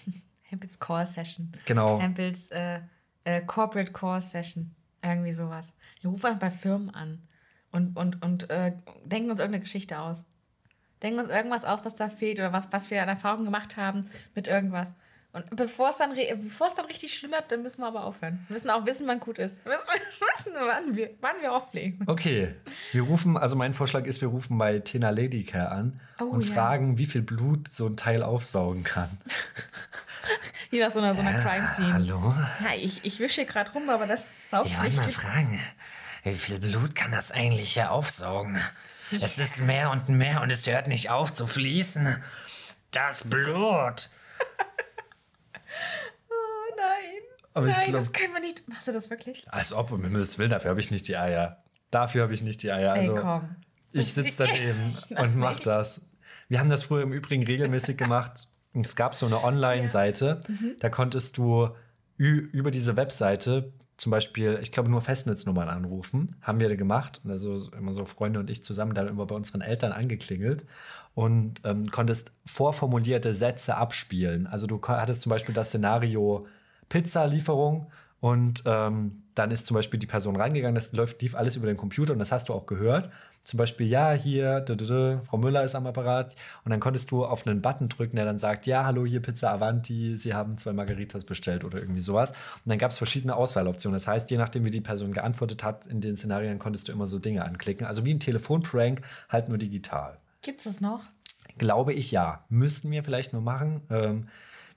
Hempels Call Session. genau. Hempels äh, äh, Corporate Call Session. Irgendwie sowas. Wir rufen einfach bei Firmen an und, und, und äh, denken uns irgendeine Geschichte aus. Denken uns irgendwas aus, was da fehlt oder was, was wir an Erfahrung gemacht haben mit irgendwas. Und bevor es dann, re- bevor es dann richtig schlimm wird, dann müssen wir aber aufhören. Wir müssen auch wissen, wann gut ist. Wir müssen wissen, wann wir, wann wir auflegen. Okay, wir rufen, also mein Vorschlag ist, wir rufen bei Tena Ladycare an Oh, und ja. fragen, wie viel Blut so ein Teil aufsaugen kann. Wie nach so einer, so einer Crime-Scene. Hallo? Ja, ich, ich wische gerade rum, aber das ist auch Ich wollte mal fragen, wie viel Blut kann das eigentlich hier aufsaugen? Es ist mehr und mehr und es hört nicht auf zu fließen. Das Blut. Nein. Aber ich nein, glaub- das können wir nicht. Machst du das wirklich? Als ob, um Himmels Willen, dafür habe ich nicht die Eier. Dafür habe ich nicht die Eier. Also, Ey, komm. Ich sitze daneben und mach das. Wir haben das früher im Übrigen regelmäßig gemacht. Es gab so eine Online-Seite, Mhm. da konntest du über diese Webseite zum Beispiel, ich glaube, nur Festnetznummern anrufen. Haben wir da gemacht. Also immer so Freunde und ich zusammen dann immer bei unseren Eltern angeklingelt und ähm, konntest vorformulierte Sätze abspielen. Also du hattest zum Beispiel das Szenario Pizzalieferung und ähm, dann ist zum Beispiel die Person reingegangen, das läuft, lief alles über den Computer und das hast du auch gehört. Zum Beispiel, ja, hier, dü, dü, dü, Frau Müller ist am Apparat. Und dann konntest du auf einen Button drücken, der dann sagt, ja, hallo, hier Pizza Avanti, Sie haben zwei Margaritas bestellt oder irgendwie sowas. Und dann gab es verschiedene Auswahloptionen. Das heißt, je nachdem, wie die Person geantwortet hat, in den Szenarien konntest du immer so Dinge anklicken. Also wie ein Telefonprank, halt nur digital. Gibt's das noch? Glaube ich ja. Müssten wir vielleicht nur machen. Ähm,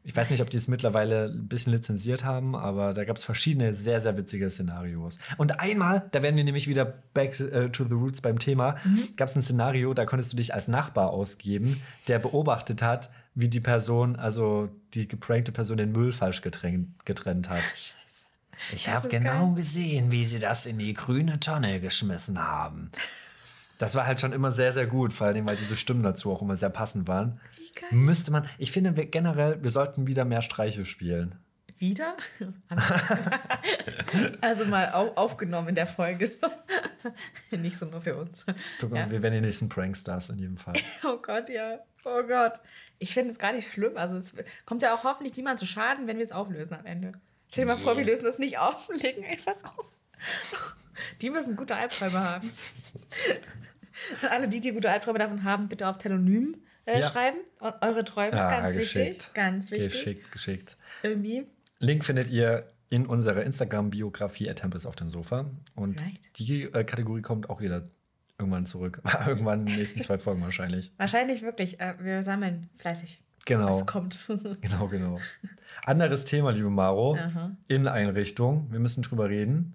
ich weiß nicht, ob die es mittlerweile ein bisschen lizenziert haben, aber da gab es verschiedene sehr, sehr witzige Szenarios. Und einmal, da werden wir nämlich wieder back äh, to the roots beim Thema, gab es ein Szenario, da konntest du dich als Nachbar ausgeben, der beobachtet hat, wie die Person, also die geprankte Person, den Müll falsch getrennt, getrennt hat. Ich habe genau geil. gesehen, wie sie das in die grüne Tonne geschmissen haben. Das war halt schon immer sehr, sehr gut, vor allem, weil diese Stimmen dazu auch immer sehr passend waren. Wie geil. Müsste man, ich finde wir- generell, wir sollten wieder mehr Streiche spielen. Wieder? also mal au aufgenommen in der Folge. Nicht so nur für uns. Du, Ja. Wir werden die nächsten Prankstars in jedem Fall. Oh Gott, ja. Oh Gott. Ich finde es gar nicht schlimm. Also es kommt ja auch hoffentlich niemand zu Schaden, wenn wir es auflösen am Ende. Stell dir mal vor, wir lösen das nicht auf und legen einfach auf. Die müssen gute Albträume haben. Und alle, die, die gute Albträume davon haben, bitte auf Telonym äh, Ja. schreiben. Und eure Träume, Ah, ganz wichtig. Ganz wichtig. Geschickt, geschickt. Irgendwie. Link findet ihr in unserer Instagram-Biografie at Tempest auf dem Sofa. Und Right. die äh, Kategorie kommt auch wieder irgendwann zurück. irgendwann in den nächsten zwei Folgen wahrscheinlich. Wahrscheinlich wirklich. Äh, wir sammeln fleißig. Genau. Was kommt. Genau, genau. Anderes Thema, liebe Maro. Aha. Inneneinrichtung. Wir müssen drüber reden.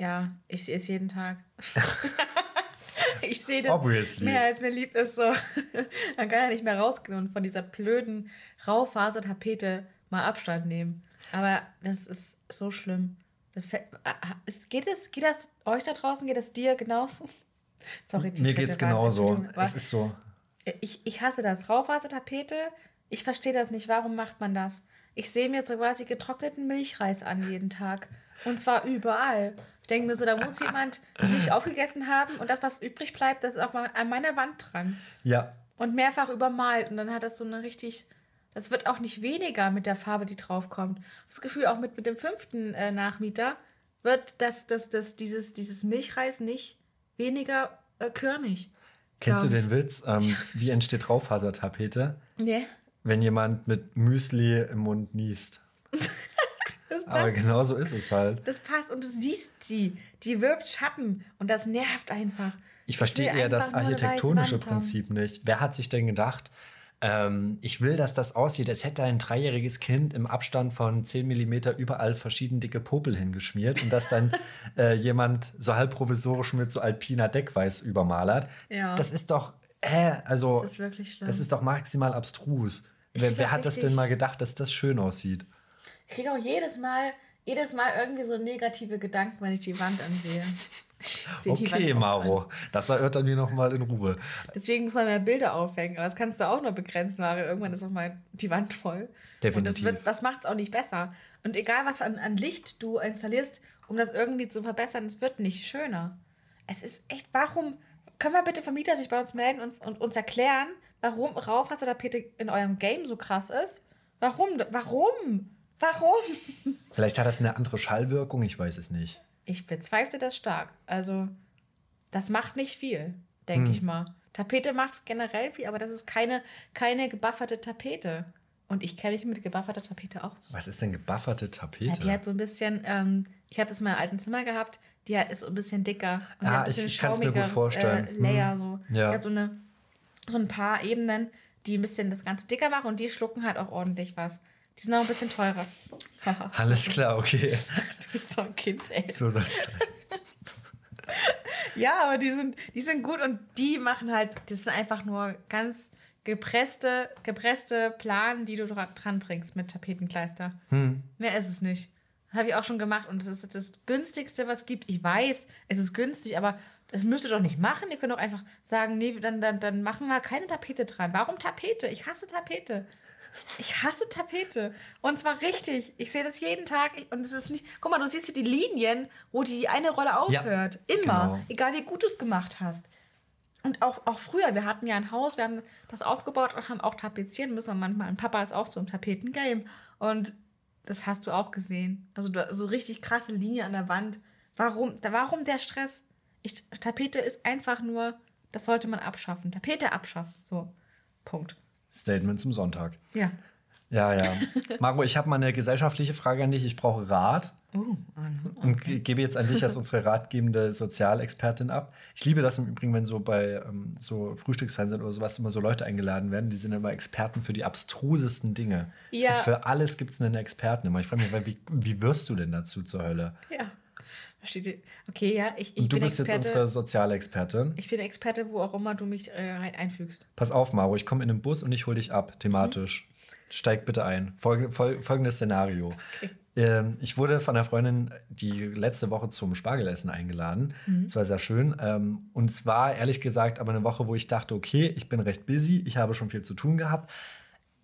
Ja, ich sehe es jeden Tag. ich sehe das Obviously. mehr als mir lieb ist. So. Man kann ja nicht mehr rausgehen und von dieser blöden Raufasertapete mal Abstand nehmen. Aber das ist so schlimm. Das ah, ah, ist, geht, es, geht das euch da draußen, geht es dir genauso? Sorry, die Mir geht's war- genauso. Es ist so. ich, ich hasse das. Raufasertapete, ich verstehe das nicht. Warum macht man das? Ich sehe mir so quasi getrockneten Milchreis an jeden Tag. Und zwar überall. Ich denke mir so, da muss jemand nicht aufgegessen haben und das, was übrig bleibt, das ist auf, an meiner Wand dran. Ja, Und mehrfach übermalt. Und dann hat das so eine richtig. Das wird auch nicht weniger mit der Farbe, die draufkommt. Das Gefühl, auch mit, mit dem fünften äh, Nachmieter wird das, das, das, dieses, dieses Milchreis nicht weniger äh, körnig. kennst du ich. den Witz? Ähm, wie entsteht Raufasertapete? Nee, Wenn jemand mit Müsli im Mund niest. das Aber passt. genau so ist es halt. Das passt und du siehst sie. Die wirft Schatten und das nervt einfach. Ich verstehe eher das architektonische. Prinzip nicht. Wer hat sich denn gedacht, ähm, ich will, dass das aussieht, als hätte ein dreijähriges Kind im Abstand von 10 mm überall verschieden dicke Popel hingeschmiert und dass dann äh, jemand so halb provisorisch mit so alpiner Deckweiß übermalert. Ja. Das ist doch, hä? Also, Das ist das ist doch maximal abstrus. Wer, wer hat das denn mal gedacht, dass das schön aussieht? Ich kriege auch jedes Mal, jedes Mal irgendwie so negative Gedanken, wenn ich die Wand ansehe. Okay, Maro, das erörtert mir noch mal in Ruhe. Deswegen muss man mehr Bilder aufhängen. Aber das kannst du auch nur begrenzen, weil irgendwann ist auch mal die Wand voll. Definitiv. Und das, wird, das macht es auch nicht besser. Und egal, was an, an Licht du installierst, um das irgendwie zu verbessern, es wird nicht schöner. Es ist echt, warum? Können wir bitte Vermieter sich bei uns melden und, und uns erklären, warum Raufasertapete in eurem Game so krass ist? Warum? Warum? Warum? Vielleicht hat das eine andere Schallwirkung, ich weiß es nicht. Ich bezweifle das stark. Also, das macht nicht viel, denke Hm. ich mal. Tapete macht generell viel, aber das ist keine, keine gebufferte Tapete. Und ich kenne mich mit gebufferter Tapete aus. Was ist denn gebufferte Tapete? Ja, die hat so ein bisschen, ähm, ich habe das in meinem alten Zimmer gehabt, die hat, ist so ein bisschen dicker. Und Ah, ein bisschen ich- ich kann's mir gut schaumigeres, vorstellen. Äh, Layer, Hm. so. Ja. Die hat so, eine, so ein paar Ebenen, die ein bisschen das Ganze dicker machen und die schlucken halt auch ordentlich was. Die sind auch ein bisschen teurer. Alles klar, okay. Du bist so ein Kind, ey. So soll es sein. Ja, aber die sind, die sind gut und die machen halt, das sind einfach nur ganz gepresste, gepresste Planen, die du dra- dran bringst mit Tapetenkleister. Mehr ist es nicht. Habe ich auch schon gemacht und das ist das günstigste, was es gibt. Ich weiß, es ist günstig, aber das müsst ihr doch nicht machen. Ihr könnt doch einfach sagen, nee, dann, dann, dann machen wir keine Tapete dran. Warum Tapete? Ich hasse Tapete. Ich hasse Tapete. Und zwar richtig. Ich sehe das jeden Tag. Und es ist nicht. Guck mal, du siehst hier die Linien, wo die eine Rolle aufhört. Immer. genau. Egal wie gut du es gemacht hast. Und auch, auch früher, wir hatten ja ein Haus, wir haben das aufgebaut und haben auch tapezieren müssen. Und manchmal, und Papa ist auch so im Tapetengame. Und das hast du auch gesehen. Also so richtig krasse Linien an der Wand. Warum, warum der Stress? Ich, Tapete ist einfach nur, das sollte man abschaffen. Tapete abschaffen. So. Punkt. Statement zum Sonntag. Ja. Ja, ja. Marco, ich habe mal eine gesellschaftliche Frage an dich. Ich brauche Rat. Oh, Und ge- gebe jetzt an dich als unsere ratgebende Sozialexpertin ab. Ich liebe das im Übrigen, wenn so bei ähm, so Frühstücksfernsehen oder sowas immer so Leute eingeladen werden, die sind immer Experten für die abstrusesten Dinge. Ja. gibt für alles gibt es einen Experten immer. Ich frage mich, wie, wie wirst du denn dazu zur Hölle? Ja. Versteht ihr? Okay, ja, ich, ich Und du bin bist jetzt Experte. unsere Sozialexpertin. ich bin Experte, wo auch immer du mich äh, einfügst. Pass auf, Maro, ich komme in den Bus und ich hole dich ab, thematisch. Steig bitte ein. Folge, fol folgendes Szenario. Ähm, ich wurde von einer Freundin die letzte Woche zum Spargelessen eingeladen. Es war sehr schön. Ähm, und es war ehrlich gesagt aber eine Woche, wo ich dachte, okay, ich bin recht busy, ich habe schon viel zu tun gehabt.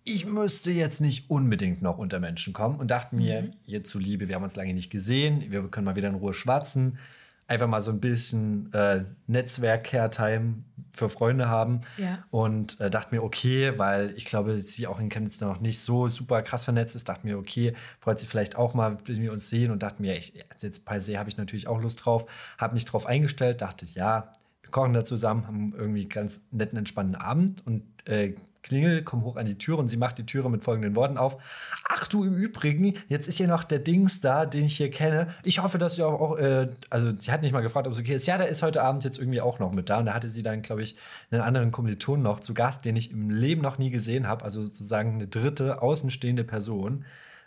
Ich müsste jetzt nicht unbedingt noch unter Menschen kommen und dachte mir, ihr zuliebe, wir haben uns lange nicht gesehen, wir können mal wieder in Ruhe schwatzen, einfach mal so ein bisschen äh, Netzwerk-Care-Time für Freunde haben. Ja. Und äh, dachte mir, okay, weil ich glaube, sie auch in Chemnitz noch nicht so super krass vernetzt ist, dachte mir, okay, freut sich vielleicht auch mal, wenn wir uns sehen und dachte mir, ich, jetzt per se habe ich natürlich auch Lust drauf, habe mich drauf eingestellt, dachte, ja, wir kochen da zusammen, haben irgendwie einen ganz netten, entspannten Abend und äh, klingel, komm hoch an die Tür und sie macht die Türe mit folgenden Worten auf. Ach du, im Übrigen, jetzt ist hier noch der Dings da, den ich hier kenne. Ich hoffe, dass sie auch, auch äh, also sie hat nicht mal gefragt, ob es okay ist. Ja, der ist heute Abend jetzt irgendwie auch noch mit da. Und da hatte sie dann, glaube ich, einen anderen Kommiliton noch zu Gast, den ich im Leben noch nie gesehen habe. Also sozusagen eine dritte, außenstehende Person.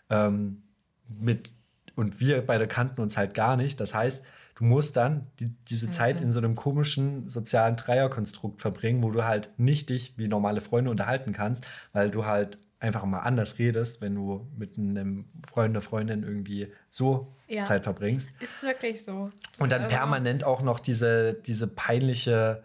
Ähm, mit, und wir beide kannten uns halt gar nicht. Das heißt, du musst dann die, diese Zeit in so einem komischen sozialen Dreierkonstrukt verbringen, wo du halt nicht dich wie normale Freunde unterhalten kannst, weil du halt einfach mal anders redest, wenn du mit einem Freund oder Freundin irgendwie so Ja. Zeit verbringst. Ist wirklich so. Und dann Also- permanent auch noch diese, diese peinliche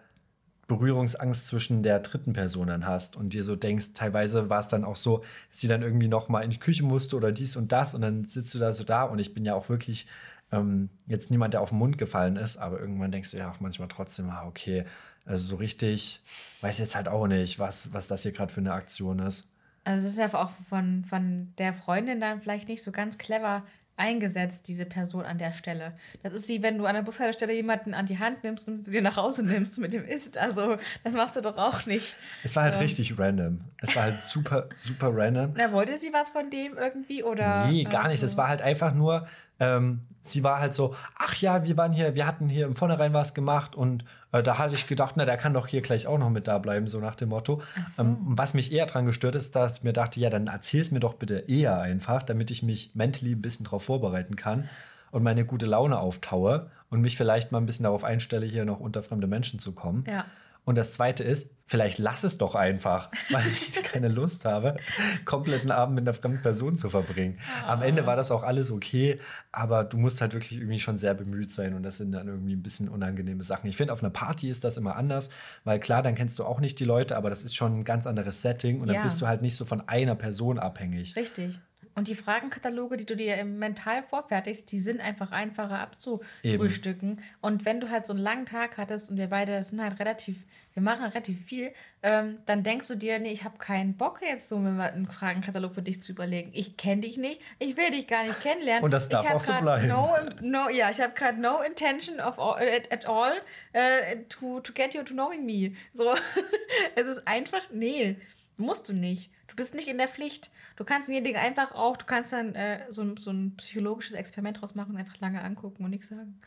Berührungsangst zwischen der dritten Person dann hast und dir so denkst, teilweise war es dann auch so, dass sie dann irgendwie noch mal in die Küche musste oder dies und das und dann sitzt du da so da und ich bin ja auch wirklich ähm, jetzt niemand, der auf den Mund gefallen ist, aber irgendwann denkst du ja auch manchmal trotzdem, ah, okay, also so richtig, weiß jetzt halt auch nicht, was, was das hier gerade für eine Aktion ist. Also es ist ja auch von, von der Freundin dann vielleicht nicht so ganz clever eingesetzt, diese Person an der Stelle. Das ist wie wenn du an der Bushaltestelle jemanden an die Hand nimmst und zu dir nach Hause nimmst mit dem isst. Also das machst du doch auch nicht. Es war halt So. richtig random. Es war halt super, super random. Na, wollte sie was von dem irgendwie oder? Nee, gar nicht. Also- Das war halt einfach nur, ähm, sie war halt so, ach ja, wir waren hier, wir hatten hier im Vornherein was gemacht und äh, da hatte ich gedacht, na, der kann doch hier gleich auch noch mit da bleiben, so nach dem Motto. so. Ähm, was mich eher dran gestört ist, dass ich mir dachte, ja, dann erzähl's mir doch bitte eher einfach, damit ich mich mentally ein bisschen drauf vorbereiten kann und meine gute Laune auftaue und mich vielleicht mal ein bisschen darauf einstelle, hier noch unter fremde Menschen zu kommen. Ja. Und das zweite ist, vielleicht lass es doch einfach, weil ich keine Lust habe, kompletten Abend mit einer fremden Person zu verbringen. Am Ende war das auch alles okay, aber du musst halt wirklich irgendwie schon sehr bemüht sein und das sind dann irgendwie ein bisschen unangenehme Sachen. Ich finde, auf einer Party ist das immer anders, weil klar, dann kennst du auch nicht die Leute, aber das ist schon ein ganz anderes Setting und dann Ja. bist du halt nicht so von einer Person abhängig. Richtig. Und die Fragenkataloge, die du dir mental vorfertigst, die sind einfach einfacher abzufrühstücken. Und wenn du halt so einen langen Tag hattest und wir beide sind halt relativ, wir machen relativ viel, ähm, dann denkst du dir, nee, ich habe keinen Bock jetzt so einen Fragenkatalog für dich zu überlegen. Ich kenne dich nicht, ich will dich gar nicht kennenlernen. Und das darf auch so bleiben. No, no, ja, ich habe gerade no intention of all, at, at all äh, to, to get you to knowing me. So, es ist einfach, nee, musst du nicht. Du bist nicht in der Pflicht. Du kannst Dinge einfach auch, du kannst dann äh, so, ein- so ein psychologisches Experiment draus machen und einfach lange angucken und nichts sagen.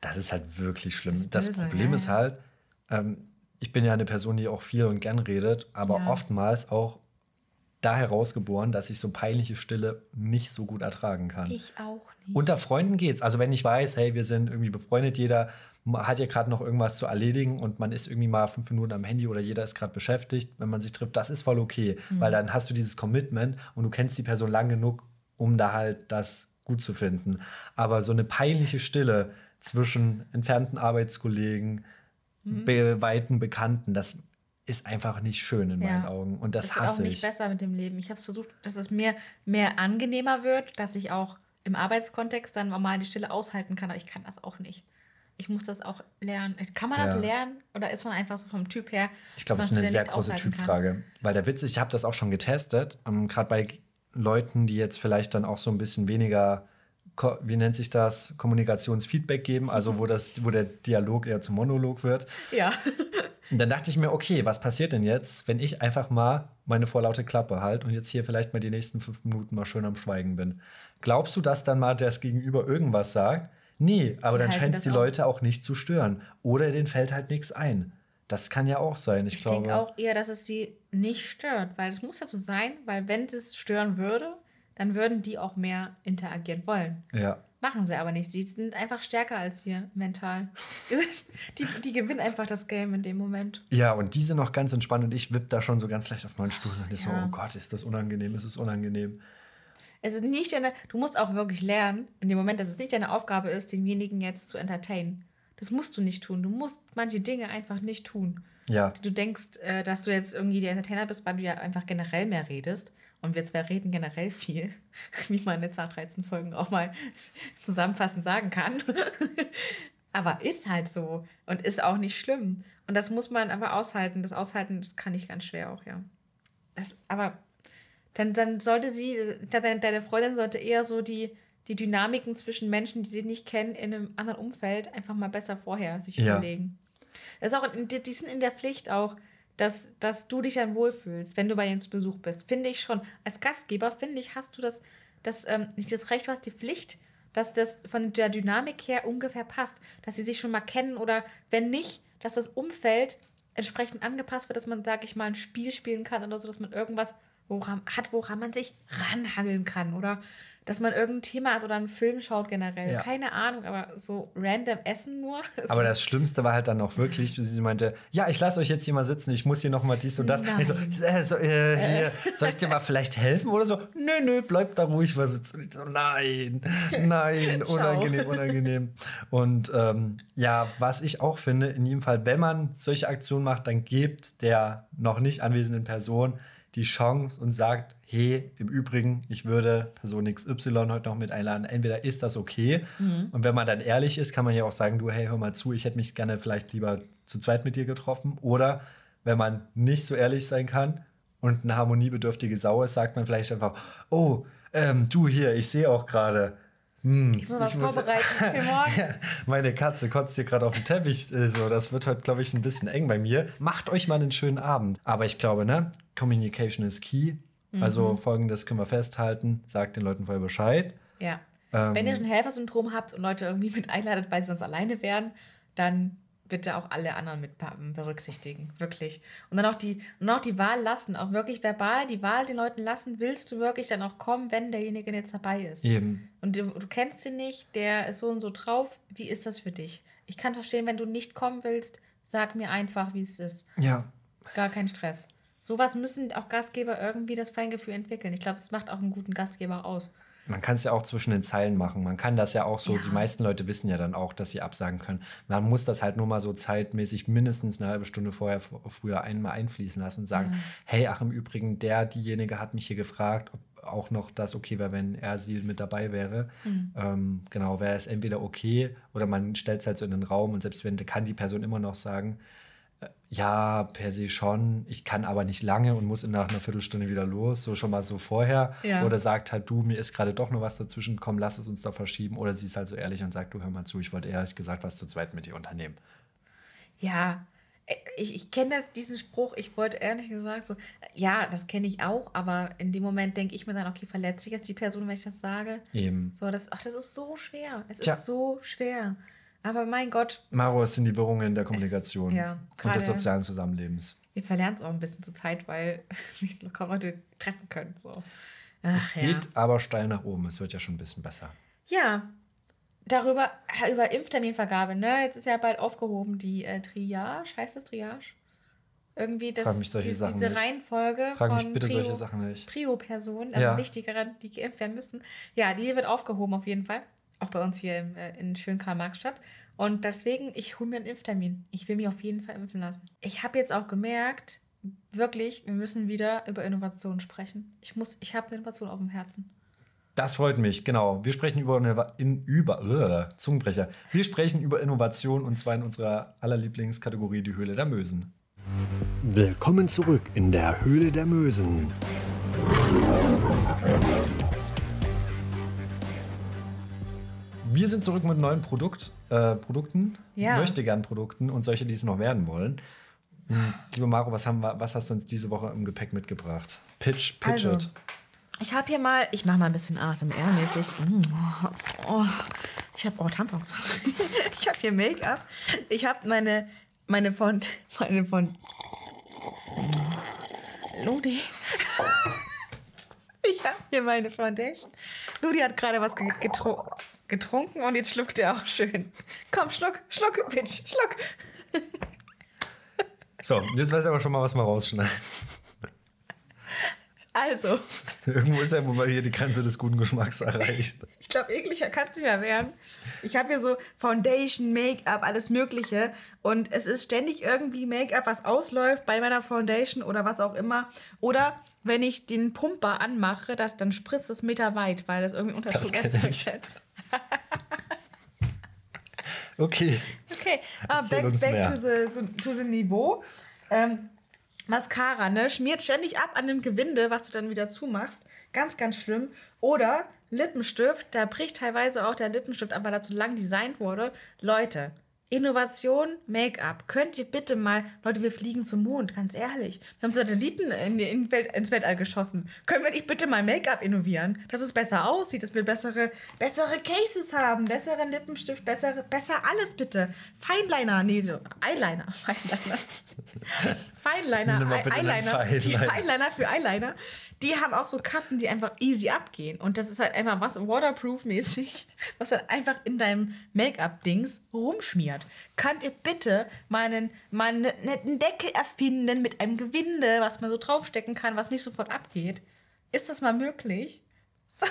Das ist halt wirklich schlimm. ist Das, böse, Problem ja, ist halt, ähm, ich bin ja eine Person, die auch viel und gern redet, aber Ja. oftmals auch da herausgeboren, dass ich so peinliche Stille nicht so gut ertragen kann. Ich auch nicht. Unter Freunden geht's. Also wenn ich weiß, hey, wir sind irgendwie befreundet, jeder hat ja gerade noch irgendwas zu erledigen und man ist irgendwie mal fünf Minuten am Handy oder jeder ist gerade beschäftigt, wenn man sich trifft, das ist voll okay, weil dann hast du dieses Commitment und du kennst die Person lang genug, um da halt das gut zu finden. Aber so eine peinliche Stille zwischen entfernten Arbeitskollegen, be weiten Bekannten, das ist einfach nicht schön in meinen Augen und das, das wird auch hasse nicht ich. besser mit dem Leben. Ich habe versucht, dass es mir mehr angenehmer wird, dass ich auch im Arbeitskontext dann mal die Stille aushalten kann, aber ich kann das auch nicht. Ich muss das auch lernen. Kann man das Ja. lernen oder ist man einfach so vom Typ her? Ich glaube, das ist eine sehr große? Typfrage. Weil der Witz ist, ich habe das auch schon getestet, ähm, gerade bei Leuten, die jetzt vielleicht dann auch so ein bisschen weniger, wie nennt sich das, Kommunikationsfeedback geben, also wo, das, wo der Dialog eher zum Monolog wird. Ja. Und dann dachte ich mir, okay, was passiert denn jetzt, wenn ich einfach mal meine vorlaute Klappe halt und jetzt hier vielleicht mal die nächsten fünf Minuten mal schön am Schweigen bin? Glaubst du, dass dann mal das Gegenüber irgendwas sagt? Nee, aber Die dann scheint es die aus. Leute auch nicht zu stören. Oder denen fällt halt nichts ein. Das kann ja auch sein. Ich, Ich glaube. denke auch eher, dass es sie nicht stört, weil es muss ja so sein, weil wenn es stören würde, dann würden die auch mehr interagieren wollen. Ja. Machen sie aber nicht. Sie sind einfach stärker als wir mental. Die, die gewinnen einfach das Game in dem Moment. Ja, und die sind noch ganz entspannt und ich wipp da schon so ganz leicht auf neun Stunden und ich so, ja. oh Gott, ist das unangenehm, ist es unangenehm. Es ist nicht deine, du musst auch wirklich lernen, in dem Moment, dass es nicht deine Aufgabe ist, denjenigen jetzt zu entertainen. Das musst du nicht tun. Du musst manche Dinge einfach nicht tun. Ja, Du denkst, äh, dass du jetzt irgendwie der Entertainer bist, weil du ja einfach generell mehr redest. Und wir zwei reden generell viel, wie man jetzt nach 13 Folgen auch mal zusammenfassend sagen kann. aber ist halt so und ist auch nicht schlimm. Und das muss man aber aushalten. Das Aushalten, das kann ich ganz schwer auch, ja. Das, aber dann, dann sollte sie, deine, deine Freundin sollte eher so die, die Dynamiken zwischen Menschen, die sie nicht kennen, in einem anderen Umfeld einfach mal besser vorher sich Ja. überlegen. Das ist auch, die, sind in der Pflicht auch, dass, dass du dich dann wohlfühlst, wenn du bei ihnen zu Besuch bist. Finde ich schon. Als Gastgeber, finde ich, hast du das, das ähm, nicht das Recht, du hast die Pflicht, dass das von der Dynamik her ungefähr passt. Dass sie sich schon mal kennen oder wenn nicht, dass das Umfeld entsprechend angepasst wird, dass man, sag ich mal, ein Spiel spielen kann oder so, dass man irgendwas woran, hat, woran man sich ranhangeln kann oder dass man irgendein Thema hat oder einen Film schaut generell. Ja. Keine Ahnung, aber so random Essen nur. aber das Schlimmste war halt dann auch wirklich, sie meinte, ja, ich lasse euch jetzt hier mal sitzen, ich muss hier noch mal dies und das. Und Ich so, äh, so, äh, hier, soll ich dir mal vielleicht helfen oder so? Nö, nö, bleib da ruhig mal sitzen. Ich so, nein, nein, unangenehm, unangenehm. Und ähm, ja, was ich auch finde, in jedem Fall, wenn man solche Aktionen macht, dann gibt der noch nicht anwesenden Person die Chance und sagt, hey, im Übrigen, ich würde Person XY heute noch mit einladen. Entweder ist das okay und wenn man dann ehrlich ist, kann man ja auch sagen, du, hey, hör mal zu, ich hätte mich gerne vielleicht lieber zu zweit mit dir getroffen. Oder wenn man nicht so ehrlich sein kann und eine harmoniebedürftige Sau ist, sagt man vielleicht einfach, oh, ähm, du hier, ich sehe auch gerade, Ich muss was vorbereiten für morgen. ja, meine Katze kotzt hier gerade auf dem Teppich. äh, So, das wird heute, glaube ich, ein bisschen eng bei mir. Macht euch mal einen schönen Abend. Aber ich glaube, ne, Communication is key. Also folgendes können wir festhalten. Sagt den Leuten vorher Bescheid. Ja. Ähm, Wenn ihr schon Helfersyndrom habt und Leute irgendwie mit einladet, weil sie sonst alleine wären, dann bitte auch alle anderen mit berücksichtigen. Wirklich. Und dann auch die, und auch die Wahl lassen, auch wirklich verbal die Wahl den Leuten lassen. Willst du wirklich dann auch kommen, wenn derjenige jetzt dabei ist? Eben. Und du, du kennst ihn nicht, der ist so und so drauf. Wie ist das für dich? Ich kann verstehen, wenn du nicht kommen willst, sag mir einfach, wie es ist. Ja. Gar kein Stress. Sowas müssen auch Gastgeber irgendwie das Feingefühl entwickeln. Ich glaube, es macht auch einen guten Gastgeber aus. Man kann es ja auch zwischen den Zeilen machen. Man kann das ja auch so, Ja. die meisten Leute wissen ja dann auch, dass sie absagen können. Man muss das halt nur mal so zeitmäßig mindestens eine halbe Stunde vorher früher einmal einfließen lassen und sagen, hey, ach im Übrigen, der, diejenige hat mich hier gefragt, ob auch noch das okay wäre, wenn er sie mit dabei wäre. Ähm, genau, wäre es entweder okay oder man stellt es halt so in den Raum und selbst wenn, kann die Person immer noch sagen, ja, per se schon. Ich kann aber nicht lange und muss nach einer Viertelstunde wieder los, so schon mal so vorher. Ja. Oder sagt halt, du, mir ist gerade doch noch was dazwischen, komm, lass es uns doch verschieben. Oder sie ist halt so ehrlich und sagt, du, hör mal zu, ich wollte ehrlich gesagt was zu zweit mit dir unternehmen. Ja, äh, ich, ich kenne das, diesen Spruch, ich wollte ehrlich gesagt so, äh, ja, das kenne ich auch, aber in dem Moment denke ich mir dann, okay, verletze ich jetzt die Person, wenn ich das sage? Eben. So, das, ach, das ist so schwer. Es Tja. ist so schwer. Aber mein Gott, Maro, es sind die Wirrungen der Kommunikation ja, und des sozialen Zusammenlebens. wir verlernen es auch ein bisschen zur Zeit, weil wir kaum Leute treffen können. So. Ach, Es geht aber steil nach oben. Es wird ja schon ein bisschen besser. Ja, darüber, über Impfterminvergabe, ne? Jetzt ist ja bald aufgehoben die äh, Triage, heißt das Triage? Irgendwie das, die, diese nicht. Reihenfolge Frag von mich bitte Prio, solche Sachen nicht. Prio-Personen, also Ja. wichtigere, die geimpft werden müssen. Ja, die wird aufgehoben auf jeden Fall. Auch bei uns hier im, äh, in schönen Karl-Marx-Stadt. Und deswegen, ich hole mir einen Impftermin. Ich will mich auf jeden Fall impfen lassen. Ich habe jetzt auch gemerkt, wirklich, wir müssen wieder über Innovation sprechen. Ich muss, ich habe eine Innovation auf dem Herzen. Das freut mich, genau. Wir sprechen über, eine, in, über äh, Zungenbrecher. Wir sprechen über Innovation und zwar in unserer allerlieblingskategorie, die Höhle der Mösen. Willkommen zurück in der Höhle der Mösen. Wir sind zurück mit neuen Produkt, äh, Produkten, Ja. möchte gern Produkten und solche, die es noch werden wollen. Hm, Liebe Maro, was, haben wir, was hast du uns diese Woche im Gepäck mitgebracht? Pitch, pitch Also, it. Ich habe hier mal, ich mache mal ein bisschen ASMR-mäßig. Mm, oh, ich habe oh, Tampons. ich habe hier Make-up. Ich habe meine, meine von, meine von, Ludi. Ich habe hier meine Foundation. Ludi hat gerade was ge getru getrunken und jetzt schluckt er auch schön. Komm, schluck, schluck, Bitch, schluck. So, jetzt weiß ich aber schon mal, was wir rausschneiden. Also, Irgendwo ist ja wohl mal hier die Grenze des guten Geschmacks erreicht. Ich glaube, ekliger kann es nicht mehr werden. Ich habe hier so Foundation, Make-up, alles Mögliche. Und es ist ständig irgendwie Make-up, was ausläuft bei meiner Foundation oder was auch immer. Oder wenn ich den Pumper anmache, das, dann spritzt es meterweit, weil das irgendwie Das Unterdruck kenn erzeugt. Okay. Okay, Erzähl back, back to, the, to the Niveau. Ähm, Mascara, ne? Schmiert ständig ab an dem Gewinde, was du dann wieder zumachst. Ganz, ganz schlimm. Oder Lippenstift, da bricht teilweise auch der Lippenstift ab, weil er zu lang designt wurde. Leute, Innovation, Make-up. Könnt ihr bitte mal, Leute, wir fliegen zum Mond, ganz ehrlich. Wir haben Satelliten in, in Welt, ins Weltall geschossen. Können wir nicht bitte mal Make-up innovieren, dass es besser aussieht, dass wir bessere, bessere Cases haben, besseren Lippenstift, bessere, besser alles bitte. Feinliner, nee, so Eyeliner, Feinliner. Feinliner, Eyeliner. Die Feinliner. Eyeliner für Eyeliner, die haben auch so Kappen, die einfach easy abgehen. Und das ist halt einfach was waterproof-mäßig, was dann einfach in deinem Make-up-Dings rumschmiert. Könnt ihr bitte mal einen, mal einen netten Deckel erfinden mit einem Gewinde, was man so draufstecken kann, was nicht sofort abgeht? Ist das mal möglich?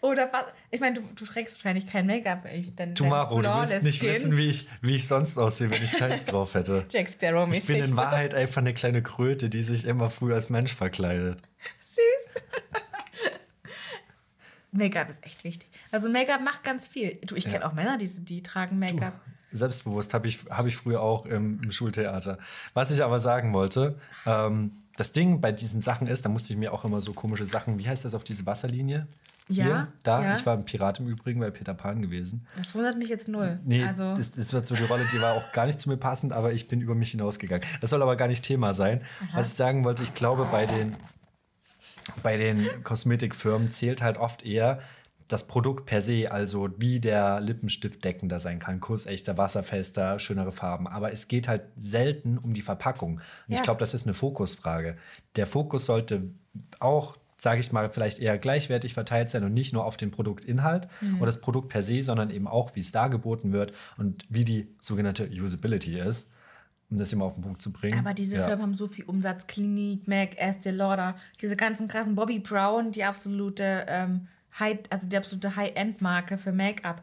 Oder was? Ich meine, du, du trägst wahrscheinlich kein Make-up. Du Maro, du willst nicht Skin. wissen, wie ich, wie ich sonst aussehe, wenn ich keins drauf hätte. Jack Sparrow-mäßig. Ich bin in Wahrheit einfach eine kleine Kröte, die sich immer früh als Mensch verkleidet. Süß. Make-up ist echt wichtig. Also Make-up macht ganz viel. Du, ich kenne auch Männer, die, die tragen Make-up. Selbstbewusst habe ich, hab ich früher auch im, im Schultheater. Was ich aber sagen wollte, ähm, das Ding bei diesen Sachen ist, da musste ich mir auch immer so komische Sachen, wie heißt das auf diese Wasserlinie? Ja, Hier, da, ja. ich war ein Pirat im Übrigen bei Peter Pan gewesen. Das wundert mich jetzt null. Nee, also, das, das wird so die Rolle, die war auch gar nicht zu mir passend, aber ich bin über mich hinausgegangen. Das soll aber gar nicht Thema sein. Was ich sagen wollte, ich glaube, bei den, bei den Kosmetikfirmen zählt halt oft eher das Produkt per se, also wie der Lippenstift deckender sein kann, kurzechter, wasserfester, schönere Farben. Aber es geht halt selten um die Verpackung. Und ich Ja. glaube, das ist eine Fokusfrage. Der Fokus sollte auch, sage ich mal, vielleicht eher gleichwertig verteilt sein und nicht nur auf den Produktinhalt Mhm. oder das Produkt per se, sondern eben auch, wie es dargeboten wird und wie die sogenannte Usability ist, um das immer auf den Punkt zu bringen. aber diese Ja. Firmen haben so viel Umsatz. Clinique, MAC, Estee Lauder, diese ganzen krassen Bobby Brown, die absolute ähm, High, also die absolute High-End-Marke für Make-up.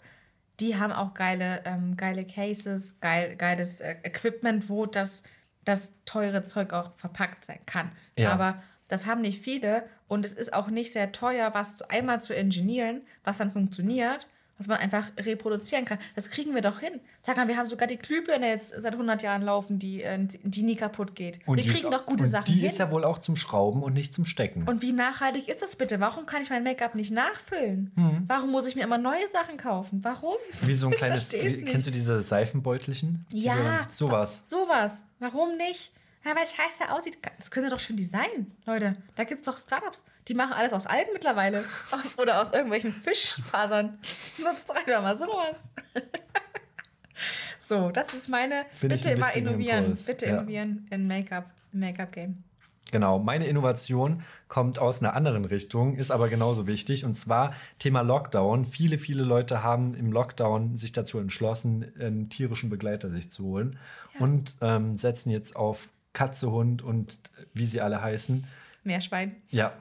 Die haben auch geile, ähm, geile Cases, geil, geiles äh, Equipment, wo das, das teure Zeug auch verpackt sein kann. Ja. Aber das haben nicht viele und es ist auch nicht sehr teuer, was einmal zu ingenieren, was dann funktioniert, was man einfach reproduzieren kann. Das kriegen wir doch hin. Sag mal, wir haben sogar die Glühbirne jetzt seit 100 Jahren laufen, die, äh, die nie kaputt geht. wir die ist kriegen auch- doch gute und Sachen Die hin. ist ja wohl auch zum Schrauben und nicht zum Stecken. und wie nachhaltig ist das bitte? Warum kann ich mein Make-up nicht nachfüllen? Hm. Warum muss ich mir immer neue Sachen kaufen? Warum? wie so ein kleines, wie, kennst du diese Seifenbeutelchen? Die Ja. Sowas. Sowas. Warum nicht? Ja, weil es scheiße aussieht. Das können sie doch schön designen, Leute. Da gibt es doch Startups. Die machen alles aus Algen mittlerweile. Aus, oder aus irgendwelchen Fischfasern. Nutzt doch einfach mal sowas. so, das ist meine. Finde ich bitte immer innovieren. Impuls. Bitte Ja. innovieren in Make-up. Make-up-Game. Genau, meine Innovation kommt aus einer anderen Richtung, ist aber genauso wichtig. Und zwar Thema Lockdown. Viele, viele Leute haben im Lockdown sich dazu entschlossen, einen tierischen Begleiter sich zu holen und ähm, setzen jetzt auf Katze, Hund und wie sie alle heißen. Meerschwein. Ja.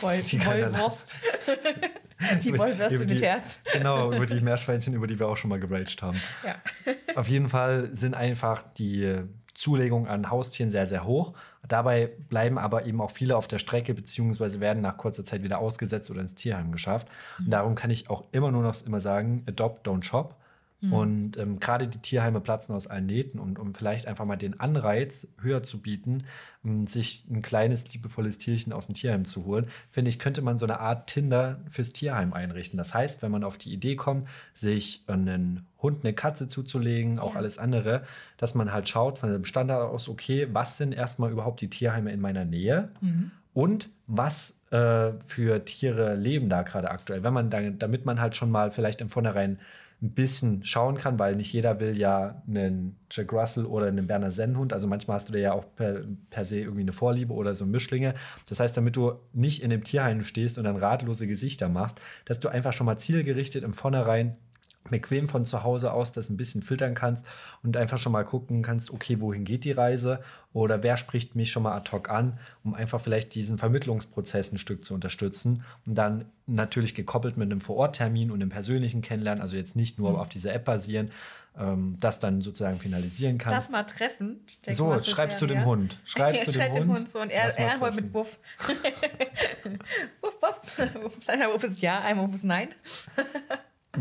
Woll Die Wollwurst. die Wollwürste mit die- Herz. Genau, über die Meerschweinchen, über die wir auch schon mal geraged haben. Ja. Auf jeden Fall sind einfach die Zulegungen an Haustieren sehr, sehr hoch. Dabei bleiben aber eben auch viele auf der Strecke, beziehungsweise werden nach kurzer Zeit wieder ausgesetzt oder ins Tierheim geschafft. Und darum kann ich auch immer nur noch immer sagen, adopt, don't shop. Und ähm, gerade die Tierheime platzen aus allen Nähten und um vielleicht einfach mal den Anreiz höher zu bieten, um sich ein kleines, liebevolles Tierchen aus dem Tierheim zu holen, finde ich, könnte man so eine Art Tinder fürs Tierheim einrichten. Das heißt, wenn man auf die Idee kommt, sich einen Hund, eine Katze zuzulegen, auch alles andere, dass man halt schaut von dem Standard aus, okay, was sind erstmal überhaupt die Tierheime in meiner Nähe? Und was äh, für Tiere leben da gerade aktuell? Wenn man dann, damit man halt schon mal vielleicht im Vornherein ein bisschen schauen kann, weil nicht jeder will ja einen Jack Russell oder einen Berner Sennenhund. Also manchmal hast du da ja auch per, per se irgendwie eine Vorliebe oder so Mischlinge. Das heißt, damit du nicht in dem Tierheim stehst und dann ratlose Gesichter machst, dass du einfach schon mal zielgerichtet im Vornherein bequem von zu Hause aus das ein bisschen filtern kannst und einfach schon mal gucken kannst, okay, wohin geht die Reise oder wer spricht mich schon mal ad hoc an, um einfach vielleicht diesen Vermittlungsprozess ein Stück zu unterstützen und dann natürlich gekoppelt mit einem Vororttermin und einem persönlichen Kennenlernen, also jetzt nicht nur auf dieser App basieren, ähm, das dann sozusagen finalisieren Lass kannst. mal treffen. So, schreibst du dem Hund. Schreibst du dem Schreib dem Hund. Hund so und er, Lass er treffen. mit Wuff. wuff, wuff. Einmal Wuff ist ja, einmal Wuff ist nein.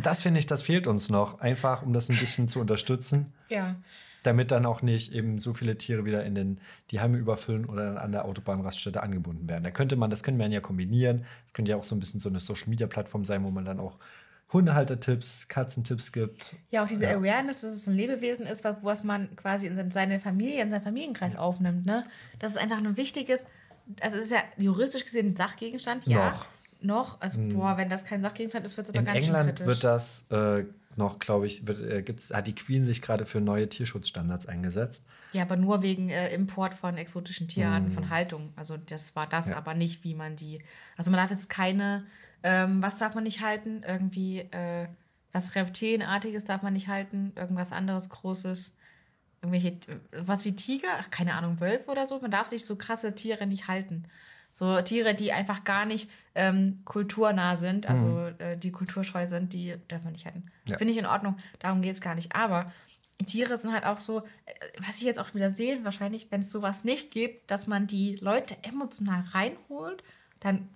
Das finde ich, das fehlt uns noch, einfach um das ein bisschen zu unterstützen. Ja. damit dann auch nicht eben so viele Tiere wieder in den, die Heime überfüllen oder an der Autobahnraststätte angebunden werden. Da könnte man, das könnte man ja kombinieren. Das könnte ja auch so ein bisschen so eine Social-Media-Plattform sein, wo man dann auch Hundehaltertipps, Katzentipps gibt. Ja, auch diese Awareness, dass es ein Lebewesen ist, was, was man quasi in seine Familie, in seinen Familienkreis aufnimmt. Ne? Das ist einfach ein wichtiges, also es ist ja juristisch gesehen ein Sachgegenstand, ja. Noch. Noch. Also, boah, wenn das kein Sachgegenstand ist, wird es aber In ganz schön England kritisch. wird das äh, noch, glaube ich, wird, äh, gibt's, hat die Queen sich gerade für neue Tierschutzstandards eingesetzt. Ja, aber nur wegen äh, Import von exotischen Tierarten, von Haltung. Also das war das. Ja. aber nicht, wie man die. Also man darf jetzt keine, ähm, was darf man nicht halten? Irgendwie, äh, was Reptilienartiges darf man nicht halten, irgendwas anderes Großes. Irgendwelche, äh, was wie Tiger, ach, keine Ahnung, Wölfe oder so. Man darf sich so krasse Tiere nicht halten. So Tiere, die einfach gar nicht ähm, kulturnah sind, also äh, die kulturscheu sind, die dürfen wir nicht. Mhm. Ja. Finde ich in Ordnung, darum geht es gar nicht. Aber Tiere sind halt auch so, äh, was ich jetzt auch wieder sehe, wahrscheinlich, wenn es sowas nicht gibt, dass man die Leute emotional reinholt, dann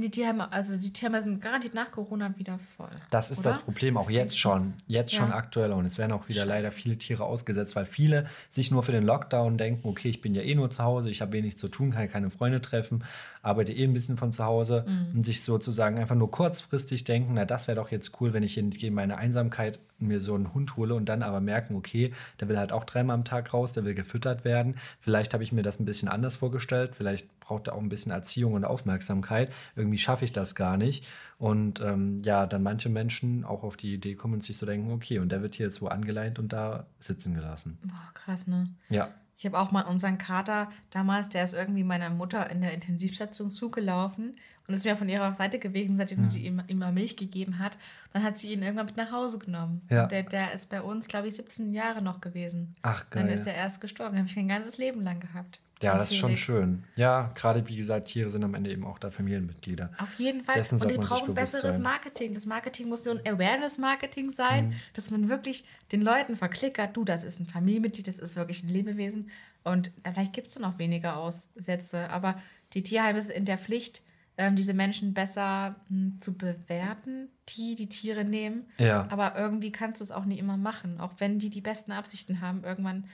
die Tierheime, also die Tierheime sind garantiert nach Corona wieder voll. Das ist oder? das Problem, auch Was jetzt schon. Jetzt schon Ja. aktuell. Und es werden auch wieder Scheiße. leider viele Tiere ausgesetzt, weil viele sich nur für den Lockdown denken, okay, ich bin ja eh nur zu Hause, ich habe wenig zu tun, kann keine Freunde treffen, arbeite eh ein bisschen von zu Hause Mhm. und sich sozusagen einfach nur kurzfristig denken, na, das wäre doch jetzt cool, wenn ich in in meine Einsamkeit mir so einen Hund hole und dann aber merken, okay, der will halt auch dreimal am Tag raus, der will gefüttert werden. Vielleicht habe ich mir das ein bisschen anders vorgestellt, vielleicht braucht er auch ein bisschen Erziehung und Aufmerksamkeit. Irgendwie schaffe ich das gar nicht. Und ähm, ja, dann manche Menschen auch auf die Idee kommen und sich so denken, okay, und der wird hier jetzt wo angeleint und da sitzen gelassen. Boah, krass, ne? Ja. Ich habe auch mal unseren Kater damals, der ist irgendwie meiner Mutter in der Intensivstation zugelaufen und ist mir von ihrer Seite gewesen, seitdem sie ihm immer Milch gegeben hat. Dann hat sie ihn irgendwann mit nach Hause genommen. Ja. Und der, der ist bei uns, glaube ich, 17 Jahre noch gewesen. Ach, Dann geil. ist er erst gestorben. Den habe ich mein ganzes Leben lang gehabt. Ja, das ist schon schön. Ja, gerade wie gesagt, Tiere sind am Ende eben auch da Familienmitglieder. Auf jeden Fall. Dessen und sollte die man sich brauchen besseres sein. Marketing. Das Marketing muss so ein Awareness-Marketing sein, Mhm. dass man wirklich den Leuten verklickert, du, das ist ein Familienmitglied, das ist wirklich ein Lebewesen. Und vielleicht gibt es dann auch weniger Aussätze. Aber die Tierheime sind in der Pflicht, ähm, diese Menschen besser hm, zu bewerten, die die Tiere nehmen. Ja. Aber irgendwie kannst du es auch nicht immer machen. Auch wenn die die besten Absichten haben, irgendwann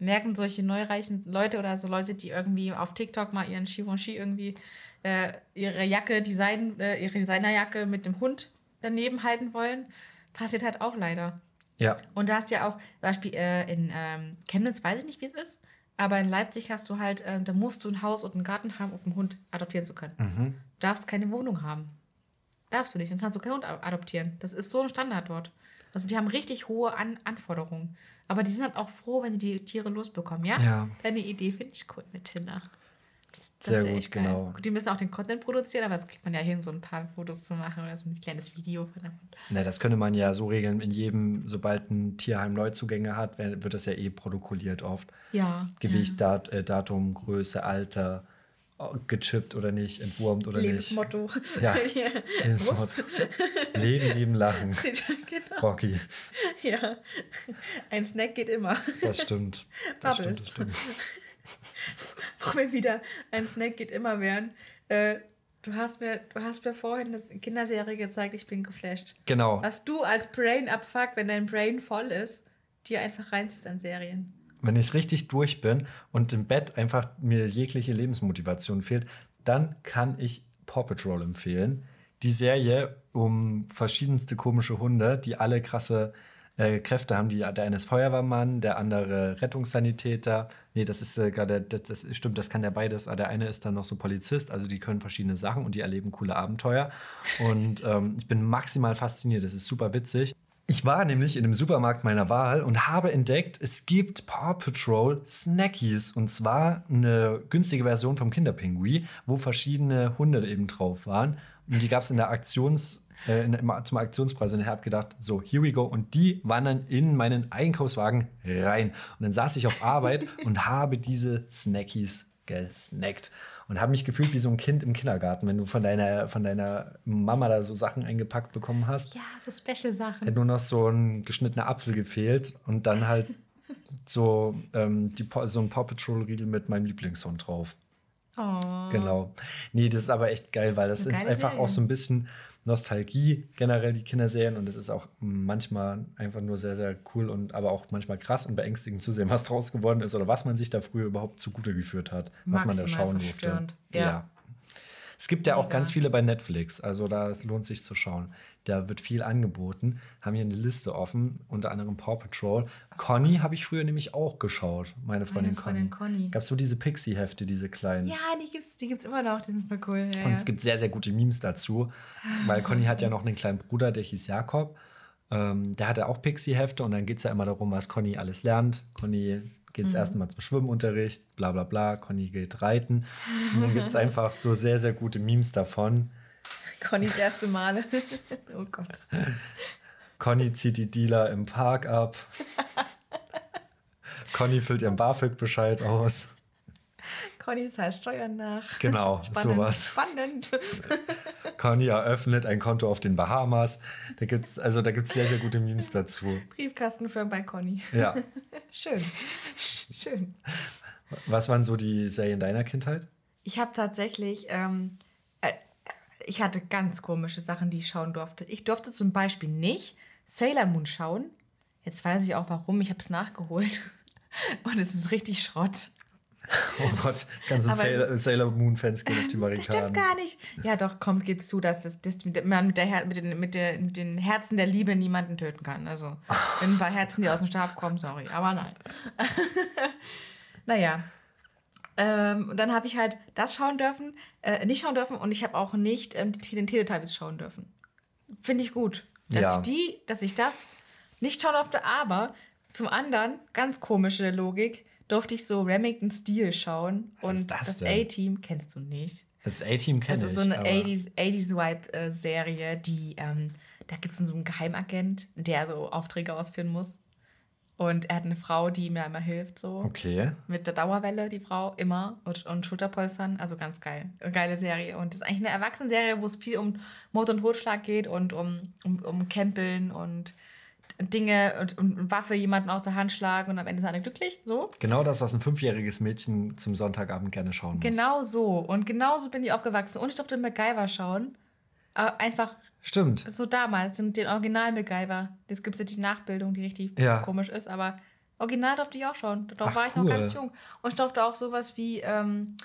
merken solche neureichen Leute oder so Leute, die irgendwie auf TikTok mal ihren Givenchy irgendwie äh, ihre Jacke, Design, äh, ihre Designerjacke mit dem Hund daneben halten wollen, passiert halt auch leider. Ja, Und da hast du ja auch, zum Beispiel äh, in ähm, Chemnitz weiß ich nicht, wie es ist, aber in Leipzig hast du halt, ähm, da musst du ein Haus und einen Garten haben, um einen Hund adoptieren zu können. Mhm. Du darfst keine Wohnung haben. Darfst du nicht, dann kannst du keinen Hund adoptieren. Das ist so ein Standard dort. Also die haben richtig hohe An Anforderungen. Aber die sind halt auch froh, wenn die die Tiere losbekommen, ja? Ja. Deine Idee finde ich cool mit Tinder. Das Sehr gut, geil. genau. Die müssen auch den Content produzieren, aber das kriegt man ja hin, so ein paar Fotos zu machen oder so ein kleines Video von dem Hund. Ne, das könnte man ja so regeln, in jedem, sobald ein Tierheim Neuzugänge hat, wird das ja eh protokolliert oft. Ja. Gewicht, Dat, äh, Datum, Größe, Alter, gechippt oder nicht, entwurmt oder Lebensmotto. nicht. Ja, Lebensmotto. Leben, lieben, lachen. genau. Rocky, Ja. Ein Snack geht immer. das stimmt. Das stimmt, das Bubbles. stimmt. Wo wir wieder ein Snack geht immer wären. Äh, du, hast mir, du hast mir vorhin das Kinderserie gezeigt, ich bin geflasht. Genau. Was du als Brain abfuck, wenn dein Brain voll ist, dir einfach reinziehst an Serien. Wenn ich richtig durch bin und im Bett einfach mir jegliche Lebensmotivation fehlt, dann kann ich Paw Patrol empfehlen. Die Serie um verschiedenste komische Hunde, die alle krasse äh, Kräfte haben. Die, der eine ist Feuerwehrmann, der andere Rettungssanitäter. Nee, das ist äh, gerade, das, das stimmt, das kann der beides. Aber der eine ist dann noch so Polizist, also die können verschiedene Sachen und die erleben coole Abenteuer. Und ähm, ich bin maximal fasziniert, das ist super witzig. Ich war nämlich in dem Supermarkt meiner Wahl und habe entdeckt, es gibt Paw Patrol Snackies. Und zwar eine günstige Version vom Kinderpingui, wo verschiedene Hunde eben drauf waren. Und die gab es in der Aktions, äh, in, zum Aktionspreis. Und ich habe gedacht, so, here we go. Und die wandern in meinen Einkaufswagen rein. Und dann saß ich auf Arbeit und habe diese Snackies gesnackt. Und habe mich gefühlt wie so ein Kind im Kindergarten, wenn du von deiner, von deiner Mama da so Sachen eingepackt bekommen hast Ja, so Special-Sachen. hätte nur noch so ein geschnittener Apfel gefehlt und dann halt so, ähm, die, so ein Paw Patrol-Riegel mit meinem Lieblingshund drauf. Oh. Genau. Nee, das ist aber echt geil, weil das, ist ist einfach Serie. auch so ein bisschen Nostalgie, generell die Kinderserien. Und es ist auch manchmal einfach nur sehr, sehr cool und aber auch manchmal krass und beängstigend zu sehen, was draus geworden ist oder was man sich da früher überhaupt zugute geführt hat, was man da schauen durfte. verstörend. Ja. Es gibt ja auch ganz viele bei Netflix, also da es lohnt sich zu schauen. Da wird viel angeboten. Haben hier eine Liste offen, unter anderem Paw Patrol. Conny habe ich früher nämlich auch geschaut, meine Freundin, Freundin Conny. Conny. Gab es so diese Pixie-Hefte, diese kleinen. Ja, die gibt's, die gibt's immer noch, die sind voll cool. Ja, Und ja. es gibt sehr, sehr gute Memes dazu, weil Conny hat ja noch einen kleinen Bruder, der hieß Jakob. Ähm, der hatte auch Pixie-Hefte und dann geht es ja immer darum, was Conny alles lernt. Conny geht das erste Mal zum Schwimmunterricht, bla bla bla. Conny geht reiten. Und dann gibt es einfach so sehr, sehr gute Memes davon. Connys erste Male. oh Gott. Conny zieht die Dealer im Park ab. Conny füllt ihren BAföG-Bescheid aus. Conny zahlt Steuern nach. Genau, Spannend. sowas. Spannend. Conny eröffnet ein Konto auf den Bahamas. Da gibt's, also da gibt es sehr, sehr gute Memes dazu. Briefkastenfirma bei Conny. Ja. Schön. Schön. Was waren so die Serien deiner Kindheit? Ich habe tatsächlich, ähm, äh, ich hatte ganz komische Sachen, die ich schauen durfte. Ich durfte zum Beispiel nicht Sailor Moon schauen. Jetzt weiß ich auch warum. Ich habe es nachgeholt. Und es ist richtig Schrott. Oh Gott, ganze Sailor, Moon-Fans gehen auf die Das stimmt Barrikaden. gar nicht. Ja, doch, kommt, gibst zu, dass das, das man mit, der, mit, den, mit, der, mit den Herzen der Liebe niemanden töten kann. Also, wenn ein paar Herzen, die aus dem Stab kommen, sorry. Aber nein. naja. Ähm, und dann habe ich halt das schauen dürfen, äh, nicht schauen dürfen und ich habe auch nicht ähm, den Teletubbies schauen dürfen. Finde ich gut. Dass Ja. ich die, dass ich das nicht schauen durfte, aber zum anderen, ganz komische Logik, durfte ich so Remington Steel schauen. Was und ist das das? A-Team kennst du nicht. Das A-Team kenne Das ich. ist so eine aber- 80s, 80s Vibe-Serie, die, ähm, da gibt es so einen Geheimagent, der so Aufträge ausführen muss. Und er hat eine Frau, die ihm da immer hilft, so. Okay. Mit der Dauerwelle, die Frau, immer. Und, und Schulterpolstern, also ganz geil. Eine Geile Serie. Und das ist eigentlich eine Erwachsenenserie, wo es viel um Mord und Totschlag geht und um, um, um Campeln und Dinge und, und Waffe jemanden aus der Hand schlagen und am Ende sind alle glücklich, so. Genau das, was ein fünfjähriges Mädchen zum Sonntagabend gerne schauen muss. Genau so. Und genauso bin ich aufgewachsen. Und ich durfte MacGyver schauen. Aber einfach Stimmt. so damals, den, den Original MacGyver. Jetzt gibt es ja die Nachbildung, die richtig Ja. komisch ist. Aber Original durfte ich auch schauen. Da Ach, war ich cool. noch ganz jung. Und ich durfte auch sowas wie ähm,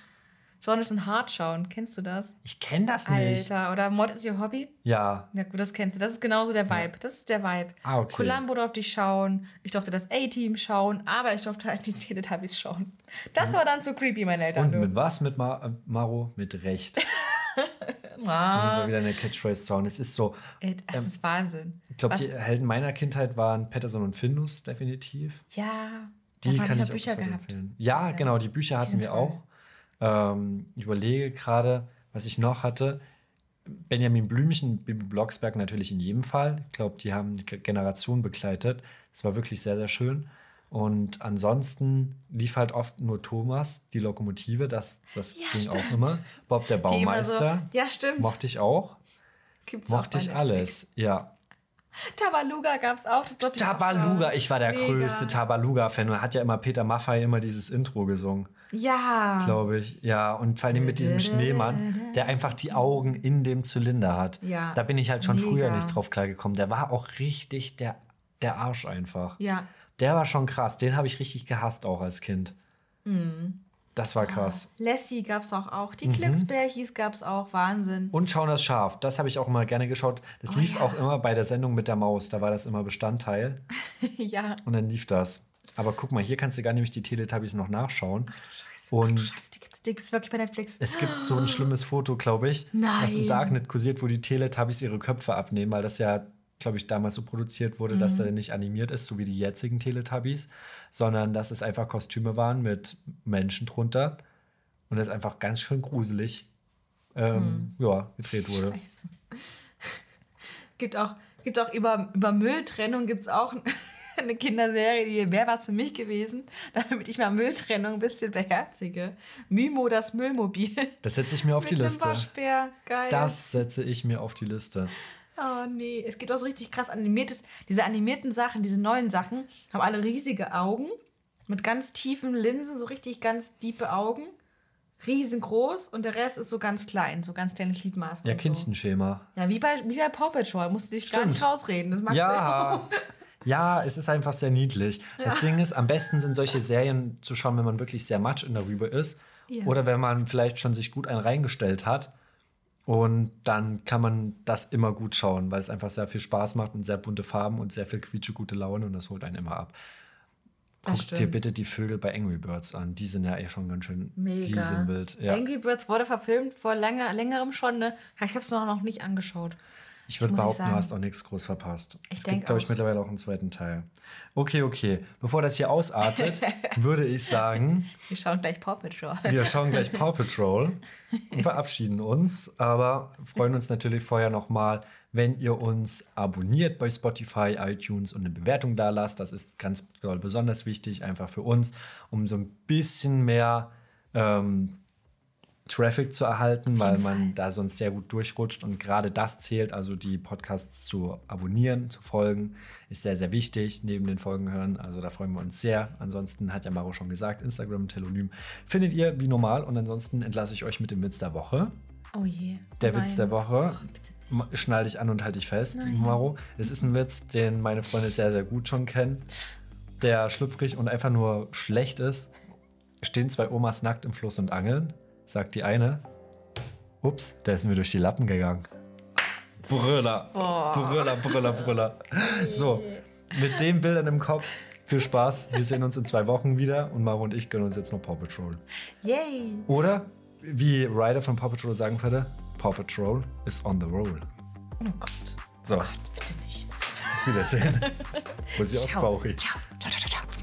Jonathan Hart schauen. Kennst du das? Ich kenne das nicht. Alter. Oder Mod is Your Hobby? Ja. Ja gut, das kennst du. Das ist genauso der Vibe. Das ist der Vibe. Ah, okay. Columbo durfte ich schauen. Ich durfte das A-Team schauen. Aber ich durfte halt die Teletubbies schauen. Das war dann zu creepy, meine Eltern. Und mit was mit Ma äh, Maro? Mit Recht. Ah, wieder eine Catchphrase-Sound. Es ist so, ey, das ähm, ist Wahnsinn. ich glaube, die Helden meiner Kindheit waren Patterson und Findus, definitiv. Ja, Die kann ich Bücher auch gehabt. empfehlen. Ja, genau, die Bücher hatten sind wir toll. auch. Ähm, ich überlege gerade, was ich noch hatte. Benjamin Blümchen, Bibi Blocksberg natürlich in jedem Fall. Ich glaube, die haben die Generation begleitet. Das war wirklich sehr, sehr schön. Und ansonsten lief halt oft nur Thomas, die Lokomotive, das, das Ja, ging stimmt. auch immer. Bob der immer so- Baumeister, ja, stimmt. mochte ich auch. Gibt's auch Mochte bei ich alles, ja. Tabaluga gab es auch. Das auch Tabaluga, ich war der Mega. größte Tabaluga-Fan. Und hat ja immer Peter Maffay immer dieses Intro gesungen. Ja. glaube ich. Ja, und vor allem mit diesem Schneemann, der einfach die Augen in dem Zylinder hat. Ja. Da bin ich halt schon Mega. früher nicht drauf klargekommen. Der war auch richtig der, der Arsch einfach. Ja. Der war schon krass. Den habe ich richtig gehasst auch als Kind. Mhm. Das war krass. Lassie gab es auch. auch. Mhm. Die Glücksbärchis gab es auch. Wahnsinn. Und Schauen das Schaf, das habe ich auch mal gerne geschaut. Das Oh lief ja. auch immer bei der Sendung mit der Maus. Da war das immer Bestandteil. ja. Und dann lief das. Aber guck mal, hier kannst du gar nämlich die Teletubbies noch nachschauen. Und Scheiße, die gibt's, die gibt's wirklich bei Netflix. Es gibt so ein schlimmes Foto, glaube ich, was im Nein. Darknet kursiert, wo die Teletubbies ihre Köpfe abnehmen, weil das ja, glaube ich, damals so produziert wurde, Mhm. dass der nicht animiert ist, so wie die jetzigen Teletubbies, sondern dass es einfach Kostüme waren mit Menschen drunter und das einfach ganz schön gruselig ähm, ja, gedreht wurde. Mhm. Scheiße. gibt auch, gibt auch über, über Mülltrennung gibt es auch eine Kinderserie, die wäre was für mich gewesen, damit ich mal Mülltrennung ein bisschen beherzige. Mimo, das Müllmobil. Das setze ich mir auf die Mit einem Liste. Geil. Das setze ich mir auf die Liste. Oh nee, es gibt auch so richtig krass animiertes. Diese animierten Sachen, diese neuen Sachen, haben alle riesige Augen mit ganz tiefen Linsen, so richtig ganz tiefe Augen. Riesengroß und der Rest ist so ganz klein, so ganz kleine Gliedmaßen. Ja, und so. Kindchenschema. Ja, wie bei, wie bei Paw Patrol, musst du dich gar nicht Stimmt. rausreden. Das magst du Ja. Ja, es ist einfach sehr niedlich. Das Ding ist, am besten sind solche Serien zu schauen, wenn man wirklich sehr much in darüber ist. Ja. Oder wenn man vielleicht schon sich gut einen reingestellt hat. Und dann kann man das immer gut schauen, weil es einfach sehr viel Spaß macht und sehr bunte Farben und sehr viel quietsche gute Laune und das holt einen immer ab. Guck dir bitte die Vögel bei Angry Birds an. Die sind ja eh schon ganz schön. Mega. Die sind wild. Ja. Angry Birds wurde verfilmt vor länger, längerem schon. Ne? Ich habe es noch, noch nicht angeschaut. Ich würde muss ich behaupten, du hast auch nichts groß verpasst. Ich es gibt, glaube ich, mittlerweile auch einen zweiten Teil. Okay, okay. Bevor das hier ausartet, würde ich sagen, Wir schauen gleich Paw Patrol. wir schauen gleich Paw Patrol und verabschieden uns. Aber freuen uns natürlich vorher nochmal, wenn ihr uns abonniert bei Spotify, iTunes und eine Bewertung da lasst. Das ist ganz besonders wichtig, einfach für uns, um so ein bisschen mehr ähm, Traffic zu erhalten, weil man da sonst sehr gut durchrutscht. Und gerade das zählt, also die Podcasts zu abonnieren, zu folgen, ist sehr, sehr wichtig, neben den Folgen hören. Also da freuen wir uns sehr. Ansonsten hat ja Maro schon gesagt, Instagram, Telonym findet ihr wie normal. Und ansonsten entlasse ich euch mit dem Witz der Woche. Oh je. Der Nein. Witz der Woche. Oh, Schnall dich an und halt dich fest, Maro. Es ist ein Witz, den meine Freunde sehr, sehr gut schon kennen. Der schlüpfrig und einfach nur schlecht ist. Stehen zwei Omas nackt im Fluss und angeln. Sagt die eine. Ups, der ist mir durch die Lappen gegangen. Brüller. Brüller, Brüller, Brüller. So, mit den Bildern im Kopf. Viel Spaß. Wir sehen uns in zwei Wochen wieder und Maro und ich gönnen uns jetzt noch Paw Patrol. Yay. Oder, wie Ryder von Paw Patrol sagen würde, Paw Patrol is on the roll. Oh Gott. So, Gott, bitte nicht. Wiedersehen. Bussi aus Ciao. Bauchi. Ciao, ciao, ciao, ciao.